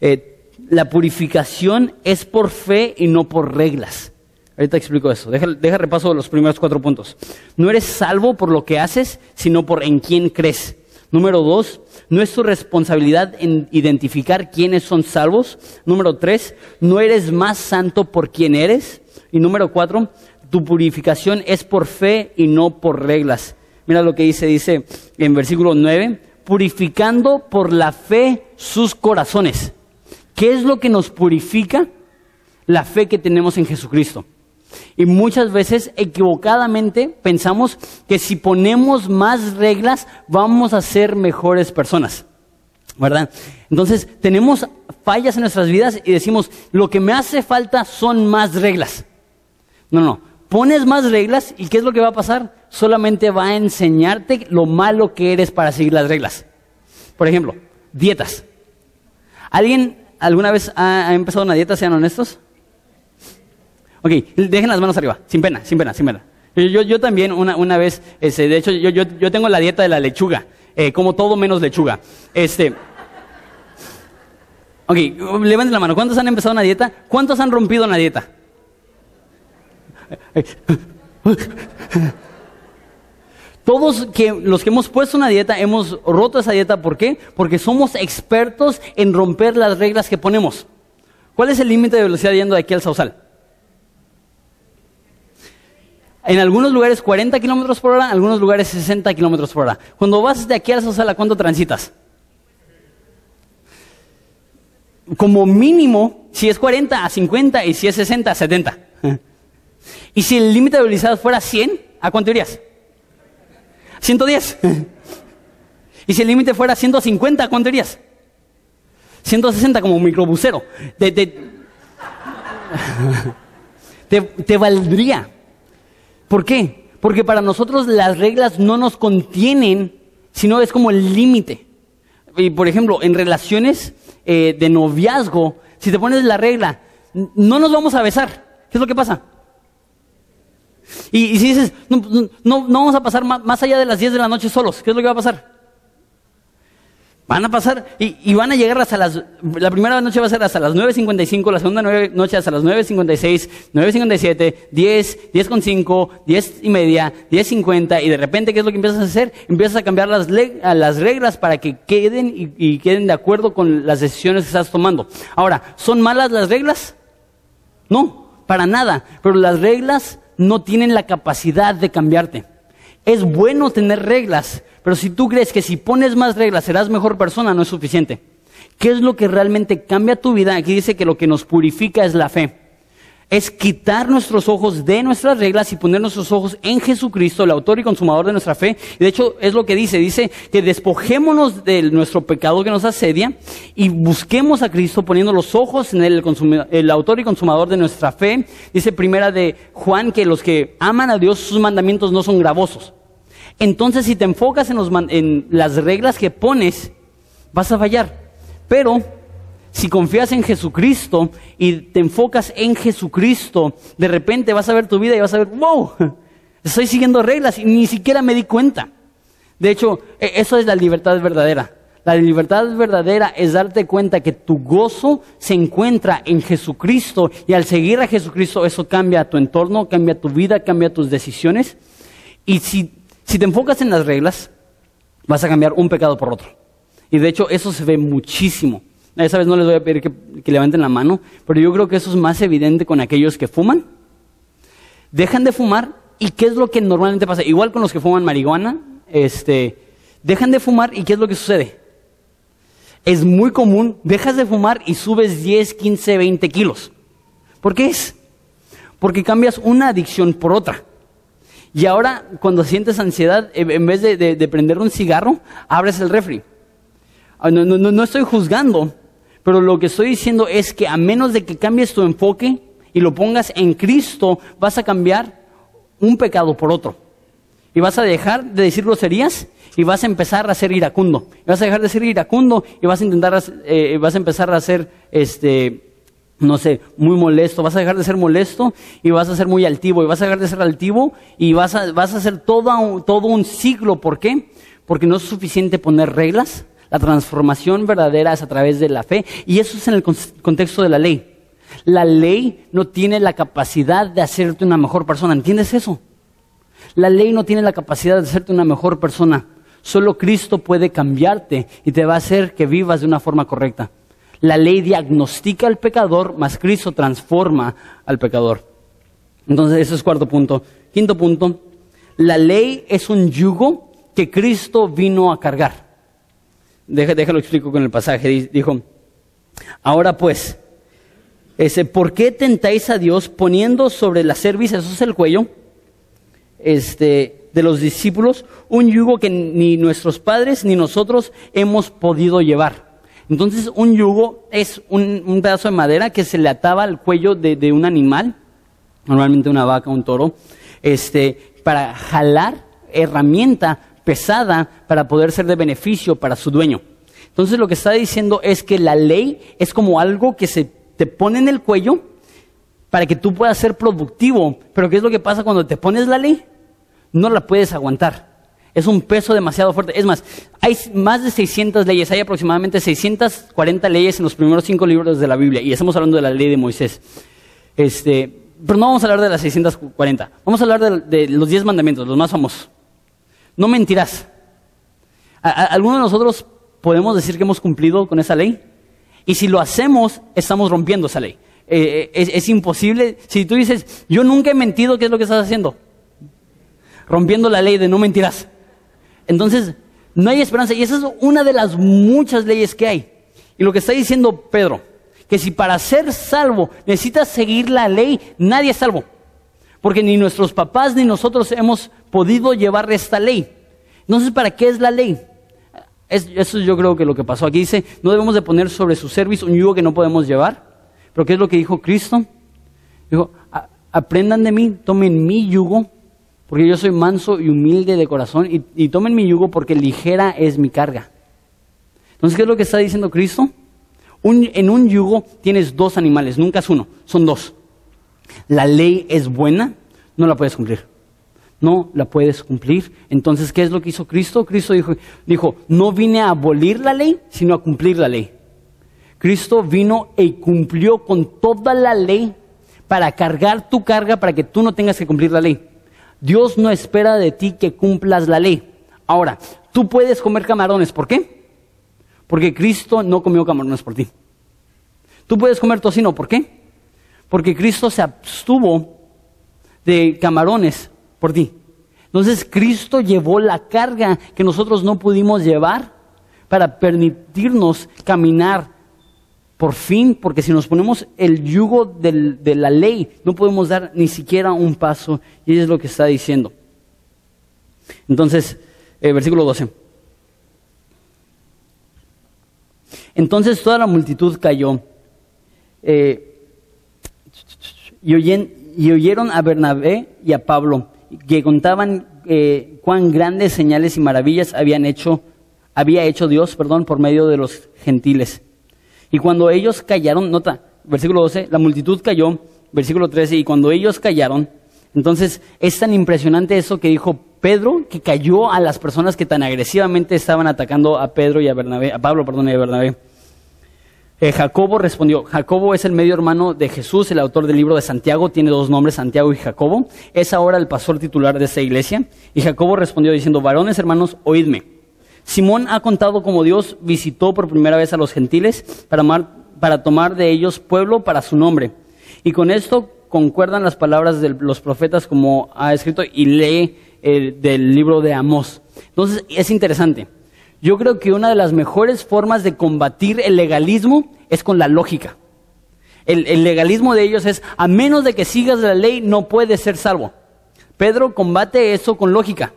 Eh, la purificación es por fe y no por reglas. Ahorita explico eso. Deja, deja repaso los primeros cuatro puntos. No eres salvo por lo que haces, sino por en quién crees. Número dos, no es tu responsabilidad en identificar quiénes son salvos. Número tres, no eres más santo por quién eres. Y número cuatro, tu purificación es por fe y no por reglas. Mira lo que dice, dice en versículo nueve, purificando por la fe sus corazones. ¿Qué es lo que nos purifica? la fe que tenemos en Jesucristo. Y muchas veces equivocadamente pensamos que si ponemos más reglas vamos a ser mejores personas. ¿Verdad? Entonces tenemos fallas en nuestras vidas y decimos, lo que me hace falta son más reglas. No, no, pones más reglas y ¿qué es lo que va a pasar? Solamente va a enseñarte lo malo que eres para seguir las reglas. Por ejemplo, dietas. ¿Alguien alguna vez ha, empezado una dieta, sean honestos? Ok, dejen las manos arriba, sin pena, sin pena, sin pena. Yo, yo también una, una vez, este, de hecho, yo, yo, yo, tengo la dieta de la lechuga, eh, como todo menos lechuga. Este, ok, levanten la mano, ¿cuántos han empezado una dieta? ¿Cuántos han rompido una dieta? Todos los que hemos puesto una dieta hemos roto esa dieta, ¿por qué? Porque somos expertos en romper las reglas que ponemos. ¿Cuál es el límite de velocidad yendo de aquí al Sausal? En algunos lugares 40 kilómetros por hora, en algunos lugares 60 kilómetros por hora. Cuando vas de aquí al Sausal, ¿a cuánto transitas? Como mínimo, si es 40 a 50 y si es 60 a 70. *laughs* Y si el límite de velocidad fuera 100, ¿a cuánto irías? 110. *laughs* y si el límite fuera 150, ¿cuánto irías? 160 como microbusero. *laughs* Te, te, valdría. ¿Por qué? Porque para nosotros las reglas no nos contienen, sino es como el límite. Y por ejemplo, en relaciones eh, de noviazgo, si te pones la regla, no nos vamos a besar. ¿Qué es lo que pasa? Y, si dices, no, no, vamos a pasar más, allá de las 10 de la noche solos, ¿qué es lo que va a pasar? Van a pasar y, van a llegar hasta las... La primera noche va a ser hasta las 9.55, la segunda noche hasta las 9.56, 9.57, 10, 10.5, 10 y media, 10.50 y de repente, ¿qué es lo que empiezas a hacer? Empiezas a cambiar las, las reglas para que queden y queden de acuerdo con las decisiones que estás tomando. Ahora, ¿son malas las reglas? No, para nada, pero las reglas no tienen la capacidad de cambiarte. Es bueno tener reglas, pero si tú crees que si pones más reglas serás mejor persona, no es suficiente. ¿Qué es lo que realmente cambia tu vida? Aquí dice que lo que nos purifica es la fe es quitar nuestros ojos de nuestras reglas y poner nuestros ojos en Jesucristo, el autor y consumador de nuestra fe. de hecho, es lo que dice, dice que despojémonos de nuestro pecado que nos asedia y busquemos a Cristo poniendo los ojos en el, autor y consumador de nuestra fe. Dice primera de Juan que los que aman a Dios, sus mandamientos no son gravosos. Entonces, si te enfocas en, en las reglas que pones, vas a fallar. Pero si confías en Jesucristo y te enfocas en Jesucristo, de repente vas a ver tu vida y vas a ver, wow, *laughs* estoy siguiendo reglas y ni siquiera me di cuenta. De hecho, e, eso es la libertad verdadera. La libertad verdadera es darte cuenta que tu gozo se encuentra en Jesucristo y al seguir a Jesucristo eso cambia tu entorno, cambia tu vida, cambia tus decisiones. Y si, si te enfocas en las reglas, vas a cambiar un pecado por otro. Y de hecho eso se ve muchísimo. Esa vez no les voy a pedir que, levanten la mano, pero yo creo que eso es más evidente con aquellos que fuman. Dejan de fumar y ¿qué es lo que normalmente pasa? Igual con los que fuman marihuana, este, dejan de fumar y ¿qué es lo que sucede? Es muy común, dejas de fumar y subes 10, 15, 20 kilos. ¿Por qué es? Porque cambias una adicción por otra. Y ahora, cuando sientes ansiedad, en vez de, de prender un cigarro, abres el refri. Ah, no, no, no estoy juzgando, pero lo que estoy diciendo es que a menos de que cambies tu enfoque y lo pongas en Cristo, vas a cambiar un pecado por otro. Y vas a dejar de decir groserías y vas a empezar a ser iracundo. Y vas a dejar de ser iracundo y vas a intentar, eh, vas a empezar a ser, este, no sé, muy molesto. Vas a dejar de ser molesto y vas a ser muy altivo. Y vas a dejar de ser altivo y vas a, vas a hacer todo, todo un ciclo. ¿Por qué? Porque no es suficiente poner reglas, la transformación verdadera es a través de la fe y eso es en el contexto de la ley. La ley no tiene la capacidad de hacerte una mejor persona. ¿Entiendes eso? La ley no tiene la capacidad de hacerte una mejor persona. Solo Cristo puede cambiarte y te va a hacer que vivas de una forma correcta. La ley diagnostica al pecador, mas Cristo transforma al pecador. Entonces, ese es cuarto punto. Quinto punto, la ley es un yugo que Cristo vino a cargar déjalo explico con el pasaje. Dijo, ahora pues, Ese, ¿Por qué tentáis a Dios poniendo sobre la cerviz, eso es el cuello, este, de los discípulos, un yugo que ni nuestros padres ni nosotros hemos podido llevar? Entonces, un yugo es un, pedazo de madera que se le ataba al cuello de, un animal, normalmente una vaca, un toro, este, para jalar herramienta pesada para poder ser de beneficio para su dueño. Entonces, lo que está diciendo es que la ley es como algo que se te pone en el cuello para que tú puedas ser productivo. Pero ¿qué es lo que pasa cuando te pones la ley? No la puedes aguantar. Es un peso demasiado fuerte. Es más, hay más de 600 leyes, hay aproximadamente 640 leyes en los primeros cinco libros de la Biblia. Y estamos hablando de la ley de Moisés. Este, pero no vamos a hablar de las 640. Vamos a hablar de, de los 10 mandamientos, los más famosos. No mentirás. ¿Alguno de nosotros podemos decir que hemos cumplido con esa ley? Y si lo hacemos, estamos rompiendo esa ley. Eh, eh, es, imposible. Si tú dices, yo nunca he mentido, ¿qué es lo que estás haciendo? Rompiendo la ley de no mentirás. Entonces, no hay esperanza. Y esa es una de las muchas leyes que hay. Y lo que está diciendo Pedro, que si para ser salvo necesitas seguir la ley, nadie es salvo. Porque ni nuestros papás ni nosotros hemos podido llevar esta ley. Entonces, ¿para qué es la ley? eso yo creo que lo que pasó. Aquí dice, no debemos de poner sobre su servicio un yugo que no podemos llevar. Pero ¿qué es lo que dijo Cristo? Dijo, aprendan de mí, tomen mi yugo, porque yo soy manso y humilde de corazón, y, tomen mi yugo porque ligera es mi carga. Entonces, ¿qué es lo que está diciendo Cristo? en un yugo tienes dos animales, nunca es uno, son dos. La ley es buena, no la puedes cumplir no la puedes cumplir. Entonces, ¿qué es lo que hizo Cristo? Cristo dijo, dijo, no vine a abolir la ley, sino a cumplir la ley. Cristo vino y cumplió con toda la ley para cargar tu carga para que tú no tengas que cumplir la ley. Dios no espera de ti que cumplas la ley. Ahora, tú puedes comer camarones, ¿por qué? Porque Cristo no comió camarones por ti. Tú puedes comer tocino, ¿por qué? Porque Cristo se abstuvo de camarones por ti. Entonces Cristo llevó la carga que nosotros no pudimos llevar para permitirnos caminar por fin, porque si nos ponemos el yugo de la ley, no podemos dar ni siquiera un paso, y es lo que está diciendo. Entonces, eh, versículo 12. Entonces toda la multitud cayó eh, y, y oyeron a Bernabé y a Pablo que contaban eh, cuán grandes señales y maravillas habían hecho, había hecho Dios, perdón, por medio de los gentiles. Y cuando ellos callaron, nota, versículo 12, la multitud cayó, versículo 13, y cuando ellos callaron, entonces es tan impresionante eso que dijo Pedro, que cayó a las personas que tan agresivamente estaban atacando a Pedro y a Bernabé, a Pablo, perdón, y a Bernabé. Eh, Jacobo respondió, Jacobo es el medio hermano de Jesús, el autor del libro de Santiago, tiene dos nombres, Santiago y Jacobo, es ahora el pastor titular de esta iglesia. Y Jacobo respondió diciendo, varones hermanos, oídme. Simón ha contado cómo Dios visitó por primera vez a los gentiles para, tomar de ellos pueblo para su nombre. Y con esto concuerdan las palabras de los profetas como ha escrito y lee el, del libro de Amós. Entonces es interesante. Yo creo que una de las mejores formas de combatir el legalismo es con la lógica. El, legalismo de ellos es, a menos de que sigas la ley, no puedes ser salvo. Pedro combate eso con lógica.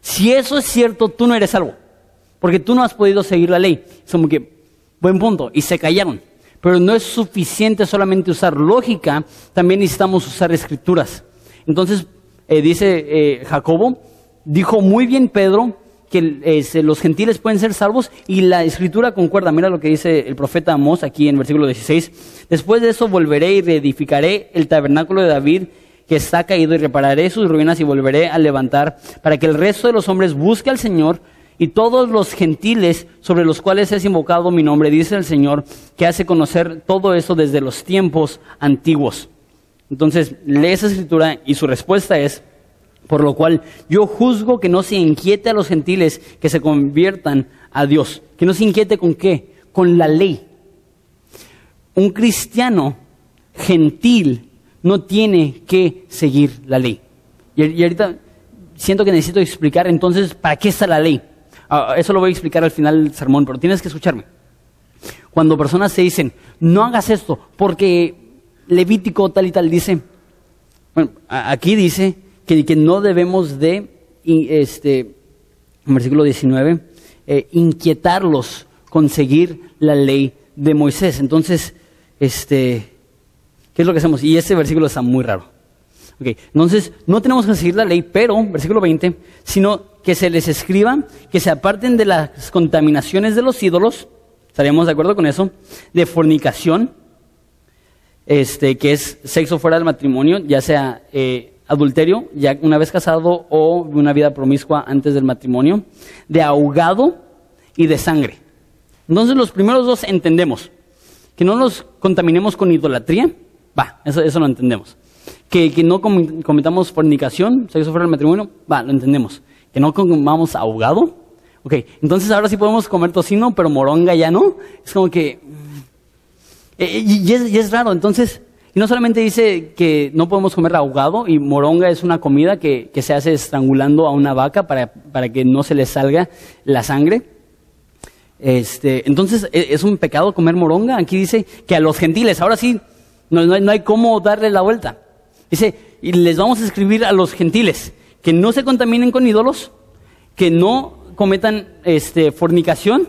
Si eso es cierto, tú no eres salvo. Porque tú no has podido seguir la ley. Es como que, buen punto. Y se callaron. Pero no es suficiente solamente usar lógica, también necesitamos usar escrituras. Entonces, eh, dice eh, Jacobo, dijo muy bien Pedro, que este, los gentiles pueden ser salvos y la escritura concuerda. Mira lo que dice el profeta Amós aquí en versículo 16. Después de eso volveré y reedificaré el tabernáculo de David que está caído y repararé sus ruinas y volveré a levantar para que el resto de los hombres busque al Señor y todos los gentiles sobre los cuales es invocado mi nombre, dice el Señor, que hace conocer todo eso desde los tiempos antiguos. Entonces, lee esa escritura y su respuesta es, por lo cual yo juzgo que no se inquiete a los gentiles que se conviertan a Dios. Que no se inquiete con qué? Con la ley. Un cristiano gentil no tiene que seguir la ley. Y, ahorita siento que necesito explicar entonces para qué está la ley. Ah, eso lo voy a explicar al final del sermón, pero tienes que escucharme. Cuando personas se dicen, no hagas esto porque Levítico tal y tal dice, bueno, aquí dice que, no debemos de, este, versículo 19, eh, inquietarlos con seguir la ley de Moisés. Entonces, este, ¿qué es lo que hacemos? Y ese versículo está muy raro. Entonces, no tenemos que seguir la ley, pero, versículo 20, sino que se les escriba, que se aparten de las contaminaciones de los ídolos, estaríamos de acuerdo con eso, de fornicación, este, que es sexo fuera del matrimonio, ya sea eh, adulterio, ya una vez casado o una vida promiscua antes del matrimonio, de ahogado y de sangre. Entonces los primeros dos entendemos. Que no nos contaminemos con idolatría, va, eso, eso lo entendemos. Que, que no cometamos fornicación, sexo fuera del matrimonio, va, lo entendemos. Que no comamos ahogado, ok. Entonces ahora sí podemos comer tocino, pero moronga ya no. Es como que... Eh, y, es, y es raro, entonces y no solamente dice que no podemos comer ahogado, y moronga es una comida que, se hace estrangulando a una vaca para, para, que no se le salga la sangre. Este, entonces, ¿e, ¿es un pecado comer moronga? Aquí dice que a los gentiles, ahora sí, no, no, hay cómo darle la vuelta. Dice, y les vamos a escribir a los gentiles que no se contaminen con ídolos, que no cometan este, fornicación,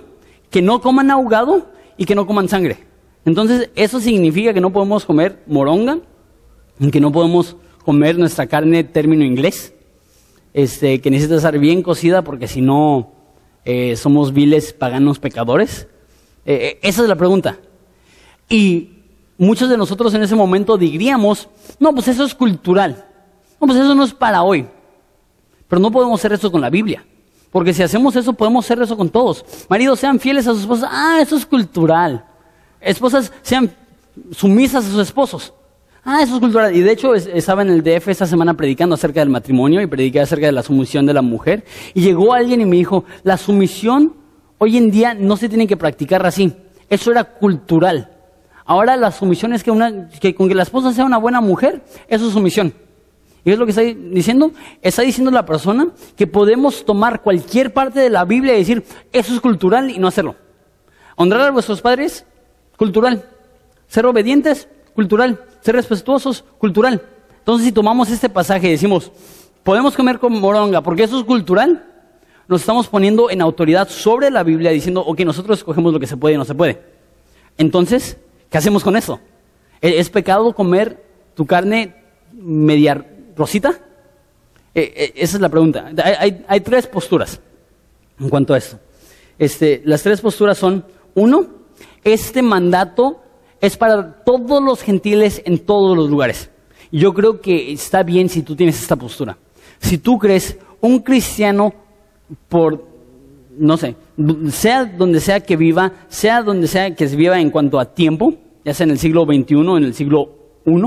que no coman ahogado y que no coman sangre. Entonces, eso significa que no podemos comer moronga, que no podemos comer nuestra carne término inglés, este, que necesita estar bien cocida porque si no eh, somos viles paganos pecadores. Eh, eh, esa es la pregunta. Y muchos de nosotros en ese momento diríamos, no, pues eso es cultural. No, pues eso no es para hoy. Pero no podemos hacer eso con la Biblia. Porque si hacemos eso, podemos hacer eso con todos. Maridos, sean fieles a sus esposas. Ah, eso es cultural esposas sean sumisas a sus esposos. Ah, eso es cultural. Y de hecho estaba en el DF esta semana predicando acerca del matrimonio y prediqué acerca de la sumisión de la mujer. Y llegó alguien y me dijo, la sumisión hoy en día no se tiene que practicar así. Eso era cultural. Ahora la sumisión es que, una, que con que la esposa sea una buena mujer, eso es sumisión. ¿Y es lo que está diciendo? Está diciendo la persona que podemos tomar cualquier parte de la Biblia y decir, eso es cultural y no hacerlo. Honrar a vuestros padres, cultural. Ser obedientes, cultural. Ser respetuosos, cultural. Entonces, si tomamos este pasaje y decimos, podemos comer con moronga porque eso es cultural, nos estamos poniendo en autoridad sobre la Biblia diciendo, ok, nosotros escogemos lo que se puede y no se puede. Entonces, ¿qué hacemos con eso? ¿E-, ¿Es pecado comer tu carne media rosita? E-, e-, esa es la pregunta. Hay, tres posturas en cuanto a esto. Las tres posturas son, uno, este mandato es para todos los gentiles en todos los lugares. Yo creo que está bien si tú tienes esta postura. Si tú crees un cristiano por, no sé, sea donde sea que viva, sea donde sea que viva en cuanto a tiempo, ya sea en el siglo XXI en el siglo I,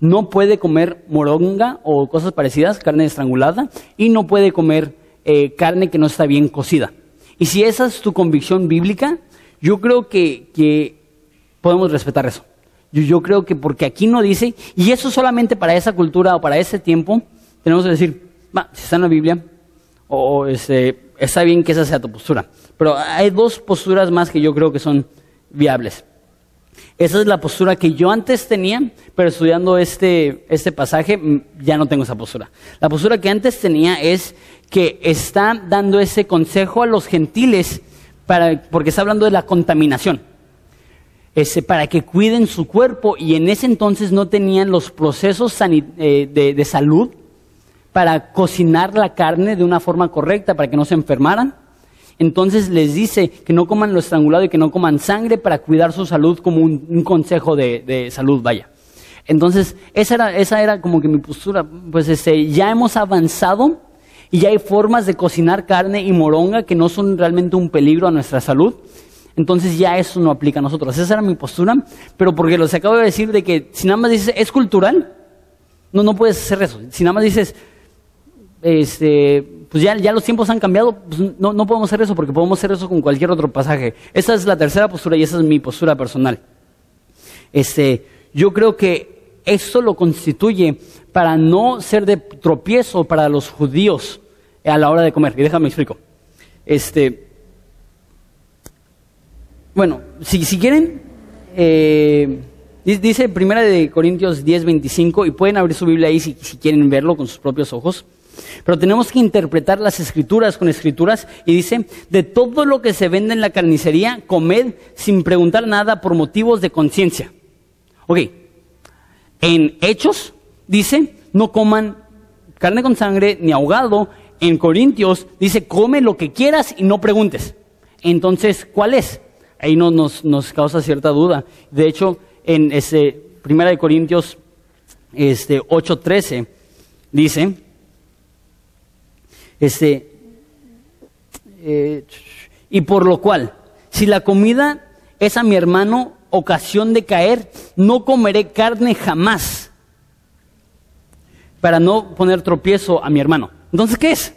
no puede comer moronga o cosas parecidas, carne estrangulada, y no puede comer eh, carne que no está bien cocida. Y si esa es tu convicción bíblica, yo creo que, podemos respetar eso. Yo, creo que porque aquí no dice, y eso solamente para esa cultura o para ese tiempo, tenemos que decir, va, si está en la Biblia, o este, está bien que esa sea tu postura. Pero hay dos posturas más que yo creo que son viables. Esa es la postura que yo antes tenía, pero estudiando este, este pasaje mm, ya no tengo esa postura. La postura que antes tenía es que está dando ese consejo a los gentiles porque está hablando de la contaminación. Ese, para que cuiden su cuerpo y en ese entonces no tenían los procesos eh, de, salud para cocinar la carne de una forma correcta para que no se enfermaran. Entonces les dice que no coman lo estrangulado y que no coman sangre para cuidar su salud como un, consejo de, salud, vaya. Entonces, esa era, esa era como que mi postura. Pues este, ya hemos avanzado y ya hay formas de cocinar carne y moronga que no son realmente un peligro a nuestra salud. Entonces ya eso no aplica a nosotros. Esa era mi postura, pero porque los acabo de decir de que si nada más dices es cultural, no, no puedes hacer eso. Si nada más dices, este, pues ya, los tiempos han cambiado, pues no, no podemos hacer eso porque podemos hacer eso con cualquier otro pasaje. Esa es la tercera postura y esa es mi postura personal. Este, yo creo que eso lo constituye para no ser de tropiezo para los judíos a la hora de comer. Y déjame explico. Este, bueno, si, si quieren, eh, Dice Primera de Corintios 10, 25, y pueden abrir su Biblia ahí si, si quieren verlo con sus propios ojos. Pero tenemos que interpretar las escrituras con escrituras y dice, de todo lo que se vende en la carnicería, comed sin preguntar nada por motivos de conciencia. Ok, en Hechos dice, no coman carne con sangre ni ahogado. En Corintios dice, come lo que quieras y no preguntes. Entonces, ¿cuál es? Ahí no, nos, causa cierta duda. De hecho, en ese Primera de Corintios este 8:13 dice este eh, y por lo cual si la comida es a mi hermano ocasión de caer, no comeré carne jamás para no poner tropiezo a mi hermano. Entonces, ¿qué es?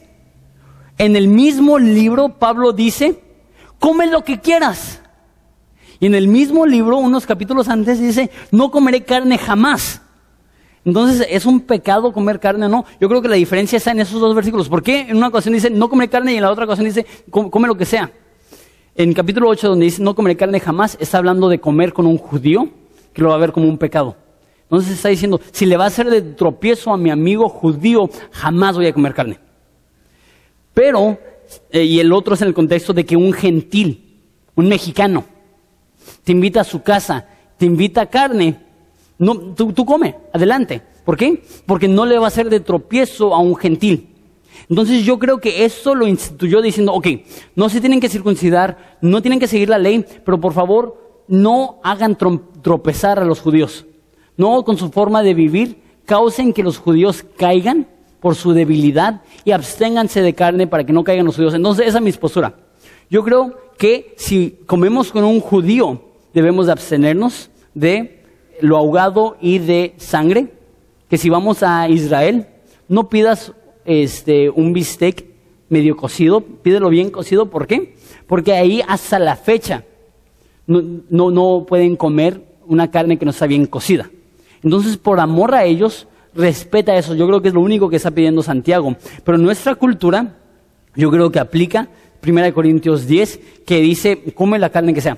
En el mismo libro Pablo dice, come lo que quieras. Y en el mismo libro, unos capítulos antes, dice, no comeré carne jamás. Entonces, ¿es un pecado comer carne o no? Yo creo que la diferencia está en esos dos versículos. ¿Por qué en una ocasión dice, no comeré carne y en la otra ocasión dice, come lo que sea? En capítulo 8, donde dice, no comeré carne jamás, está hablando de comer con un judío, que lo va a ver como un pecado. Entonces está diciendo, si le va a hacer de tropiezo a mi amigo judío, jamás voy a comer carne. Pero, eh, y el otro es en el contexto de que un gentil, un mexicano, te invita a su casa, te invita a carne, no, tú, tú come, adelante. ¿Por qué? Porque no le va a hacer de tropiezo a un gentil. Entonces yo creo que eso lo instituyó diciendo, ok, no se tienen que circuncidar, no tienen que seguir la ley, pero por favor no hagan tropezar a los judíos. No con su forma de vivir causen que los judíos caigan por su debilidad y absténganse de carne para que no caigan los judíos. Entonces esa es mi postura. Yo creo que si comemos con un judío, debemos de abstenernos de lo ahogado y de sangre. Que si vamos a Israel, no pidas este, un bistec medio cocido, pídelo bien cocido. ¿Por qué? Porque ahí hasta la fecha no, no, no pueden comer una carne que no está bien cocida. Entonces, por amor a ellos, respeta eso. Yo creo que es lo único que está pidiendo Santiago. Pero nuestra cultura, yo creo que aplica 1 Corintios 10, que dice, come la carne que sea.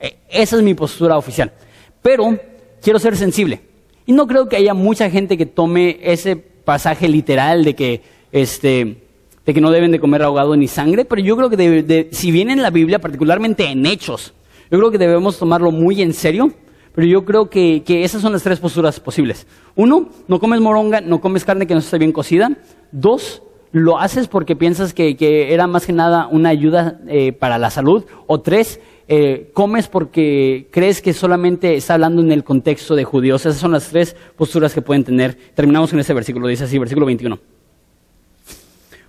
E, esa es mi postura oficial. Pero quiero ser sensible. Y no creo que haya mucha gente que tome ese pasaje literal de que, este, de que no deben de comer ahogado ni sangre, pero yo creo que si viene en la Biblia, particularmente en Hechos, yo creo que debemos tomarlo muy en serio, pero yo creo que, que esas son las tres posturas posibles. Uno, no comes moronga, no comes carne que no esté bien cocida. Dos, lo haces porque piensas que, que era más que nada una ayuda eh, para la salud. O tres, eh, comes porque crees que solamente está hablando en el contexto de judíos. Esas son las tres posturas que pueden tener. Terminamos con ese versículo, dice así, versículo 21.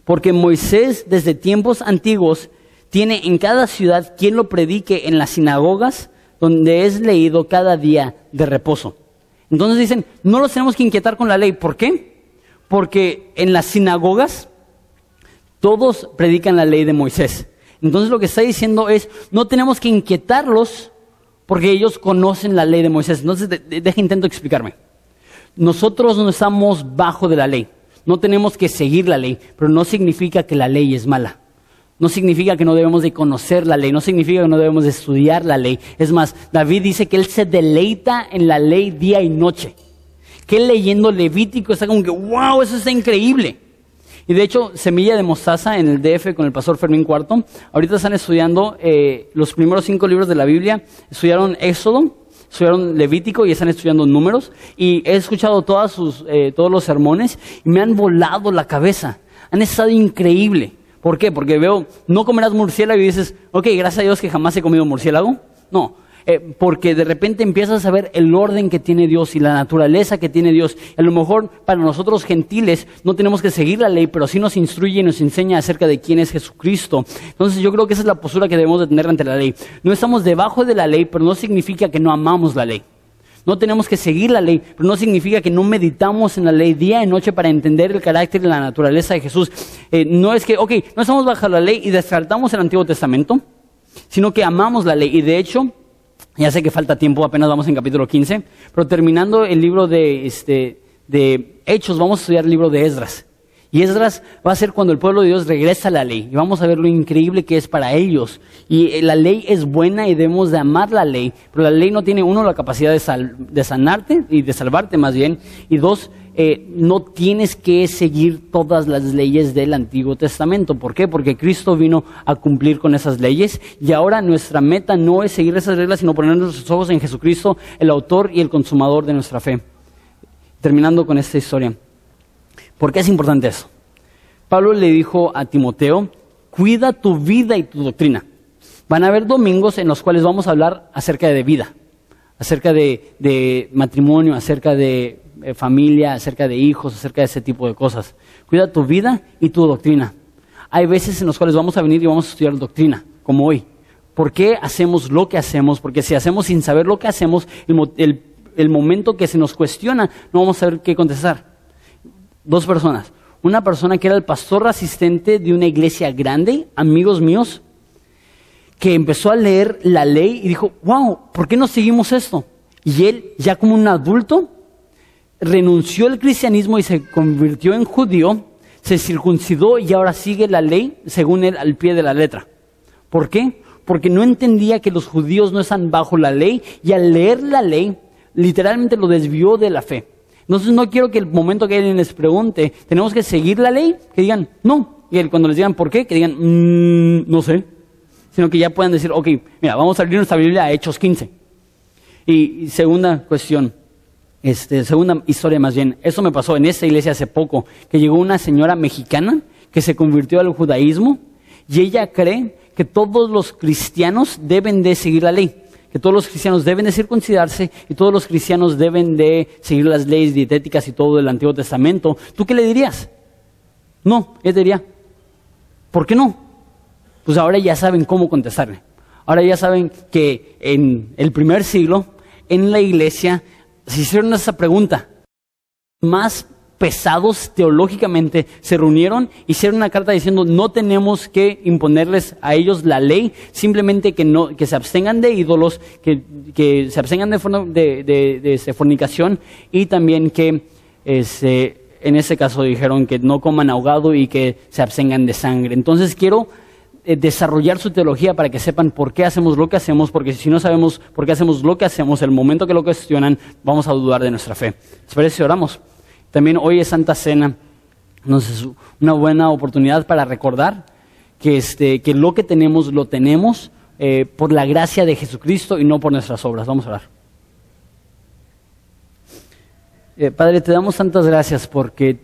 Porque Moisés desde tiempos antiguos tiene en cada ciudad quien lo predique en las sinagogas donde es leído cada día de reposo. Entonces dicen, no los tenemos que inquietar con la ley. ¿Por qué? Porque en las sinagogas todos predican la ley de Moisés. Entonces lo que está diciendo es, no tenemos que inquietarlos porque ellos conocen la ley de Moisés. Entonces, deja intento explicarme. Nosotros no estamos bajo de la ley. No tenemos que seguir la ley, pero no significa que la ley es mala. No significa que no debemos de conocer la ley, no significa que no debemos de estudiar la ley. Es más, David dice que él se deleita en la ley día y noche. Que él leyendo Levítico está como que, wow, eso está increíble. Y de hecho, Semilla de Mostaza en el DF con el pastor Fermín Cuarto, ahorita están estudiando eh, los primeros cinco libros de la Biblia, estudiaron Éxodo, estudiaron Levítico y están estudiando números. Y he escuchado sus, eh, todos los sermones y me han volado la cabeza. Han estado increíble. ¿Por qué? Porque veo, no comerás murciélago y dices, ok, gracias a Dios que jamás he comido murciélago. No, eh, porque de repente empiezas a ver el orden que tiene Dios y la naturaleza que tiene Dios. A lo mejor para nosotros gentiles no tenemos que seguir la ley, pero sí nos instruye y nos enseña acerca de quién es Jesucristo. Entonces yo creo que esa es la postura que debemos de tener ante la ley. No estamos debajo de la ley, pero no significa que no amamos la ley. No tenemos que seguir la ley, pero no significa que no meditamos en la ley día y noche para entender el carácter y la naturaleza de Jesús. Eh, no es que, ok, no estamos bajo la ley y descartamos el Antiguo Testamento, sino que amamos la ley. Y de hecho, ya sé que falta tiempo, apenas vamos en capítulo 15, pero terminando el libro de, este, de Hechos, vamos a estudiar el libro de Esdras. Y Esdras va a ser cuando el pueblo de Dios regresa a la ley. Y vamos a ver lo increíble que es para ellos. Y eh, la ley es buena y debemos de amar la ley. Pero la ley no tiene, uno, la capacidad de, de sanarte y de salvarte más bien. Y dos, eh, no tienes que seguir todas las leyes del Antiguo Testamento. ¿Por qué? Porque Cristo vino a cumplir con esas leyes. Y ahora nuestra meta no es seguir esas reglas, sino poner nuestros ojos en Jesucristo, el autor y el consumador de nuestra fe. Terminando con esta historia. ¿Por qué es importante eso? Pablo le dijo a Timoteo, cuida tu vida y tu doctrina. Van a haber domingos en los cuales vamos a hablar acerca de vida, acerca de, matrimonio, acerca de eh, familia, acerca de hijos, acerca de ese tipo de cosas. Cuida tu vida y tu doctrina. Hay veces en los cuales vamos a venir y vamos a estudiar doctrina, como hoy. ¿Por qué hacemos lo que hacemos? Porque si hacemos sin saber lo que hacemos, el momento que se nos cuestiona, no vamos a saber qué contestar dos personas. Una persona que era el pastor asistente de una iglesia grande, amigos míos, que empezó a leer la ley y dijo, wow, ¿por qué no seguimos esto? Y él, ya como un adulto, renunció al cristianismo y se convirtió en judío, se circuncidó y ahora sigue la ley según él al pie de la letra. ¿Por qué? Porque no entendía que los judíos no están bajo la ley y al leer la ley literalmente lo desvió de la fe. Entonces no quiero que el momento que alguien les pregunte, ¿tenemos que seguir la ley? Que digan, no. Y cuando les digan por qué, que digan, mm, no sé. Sino que ya puedan decir, ok, mira, vamos a abrir nuestra Biblia a Hechos 15. Y, segunda cuestión, este, segunda historia más bien, eso me pasó en esta iglesia hace poco, que llegó una señora mexicana que se convirtió al judaísmo y ella cree que todos los cristianos deben de seguir la ley que todos los cristianos deben de circuncidarse y todos los cristianos deben de seguir las leyes dietéticas y todo del Antiguo Testamento, ¿tú qué le dirías? No, él diría, ¿por qué no? Pues ahora ya saben cómo contestarle. Ahora ya saben que en el primer siglo, en la iglesia, se hicieron esa pregunta. Más pesados teológicamente, se reunieron, hicieron una carta diciendo no tenemos que imponerles a ellos la ley, simplemente que, no, que se abstengan de ídolos, que, se abstengan de, de, fornicación y también que este, en ese caso dijeron que no coman ahogado y que se abstengan de sangre. Entonces quiero eh, desarrollar su teología para que sepan por qué hacemos lo que hacemos, porque si no sabemos por qué hacemos lo que hacemos, el momento que lo cuestionan, vamos a dudar de nuestra fe. ¿Les si oramos? También hoy es Santa Cena. es una buena oportunidad para recordar que, este, que lo que tenemos lo tenemos eh, por la gracia de Jesucristo y no por nuestras obras. Vamos a orar. Eh, Padre, te damos tantas gracias porque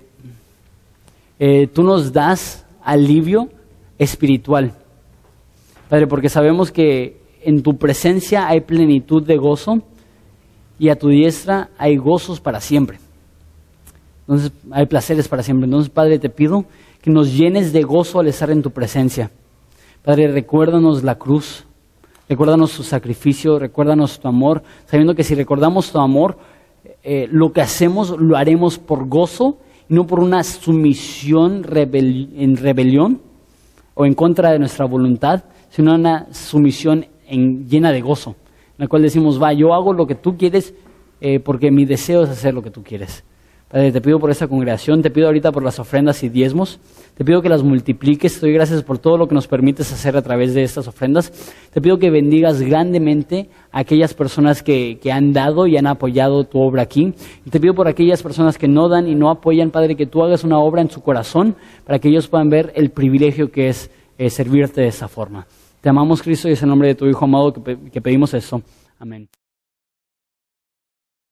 eh, tú nos das alivio espiritual. Padre, porque sabemos que en tu presencia hay plenitud de gozo y a tu diestra hay gozos para siempre. Entonces hay placeres para siempre. Entonces, Padre, te pido que nos llenes de gozo al estar en tu presencia. Padre, recuérdanos la cruz, recuérdanos tu sacrificio, recuérdanos tu amor, sabiendo que si recordamos tu amor, eh, lo que hacemos lo haremos por gozo y no por una sumisión en rebelión o en contra de nuestra voluntad, sino una sumisión llena de gozo, en la cual decimos, va, yo hago lo que tú quieres eh, porque mi deseo es hacer lo que tú quieres. Padre, te pido por esta congregación, te pido ahorita por las ofrendas y diezmos, te pido que las multipliques, te doy gracias por todo lo que nos permites hacer a través de estas ofrendas, te pido que bendigas grandemente a aquellas personas que, han dado y han apoyado tu obra aquí, y te pido por aquellas personas que no dan y no apoyan, Padre, que tú hagas una obra en su corazón para que ellos puedan ver el privilegio que es eh, servirte de esa forma. Te amamos, Cristo, y es el nombre de tu Hijo amado que, que pedimos eso. Amén.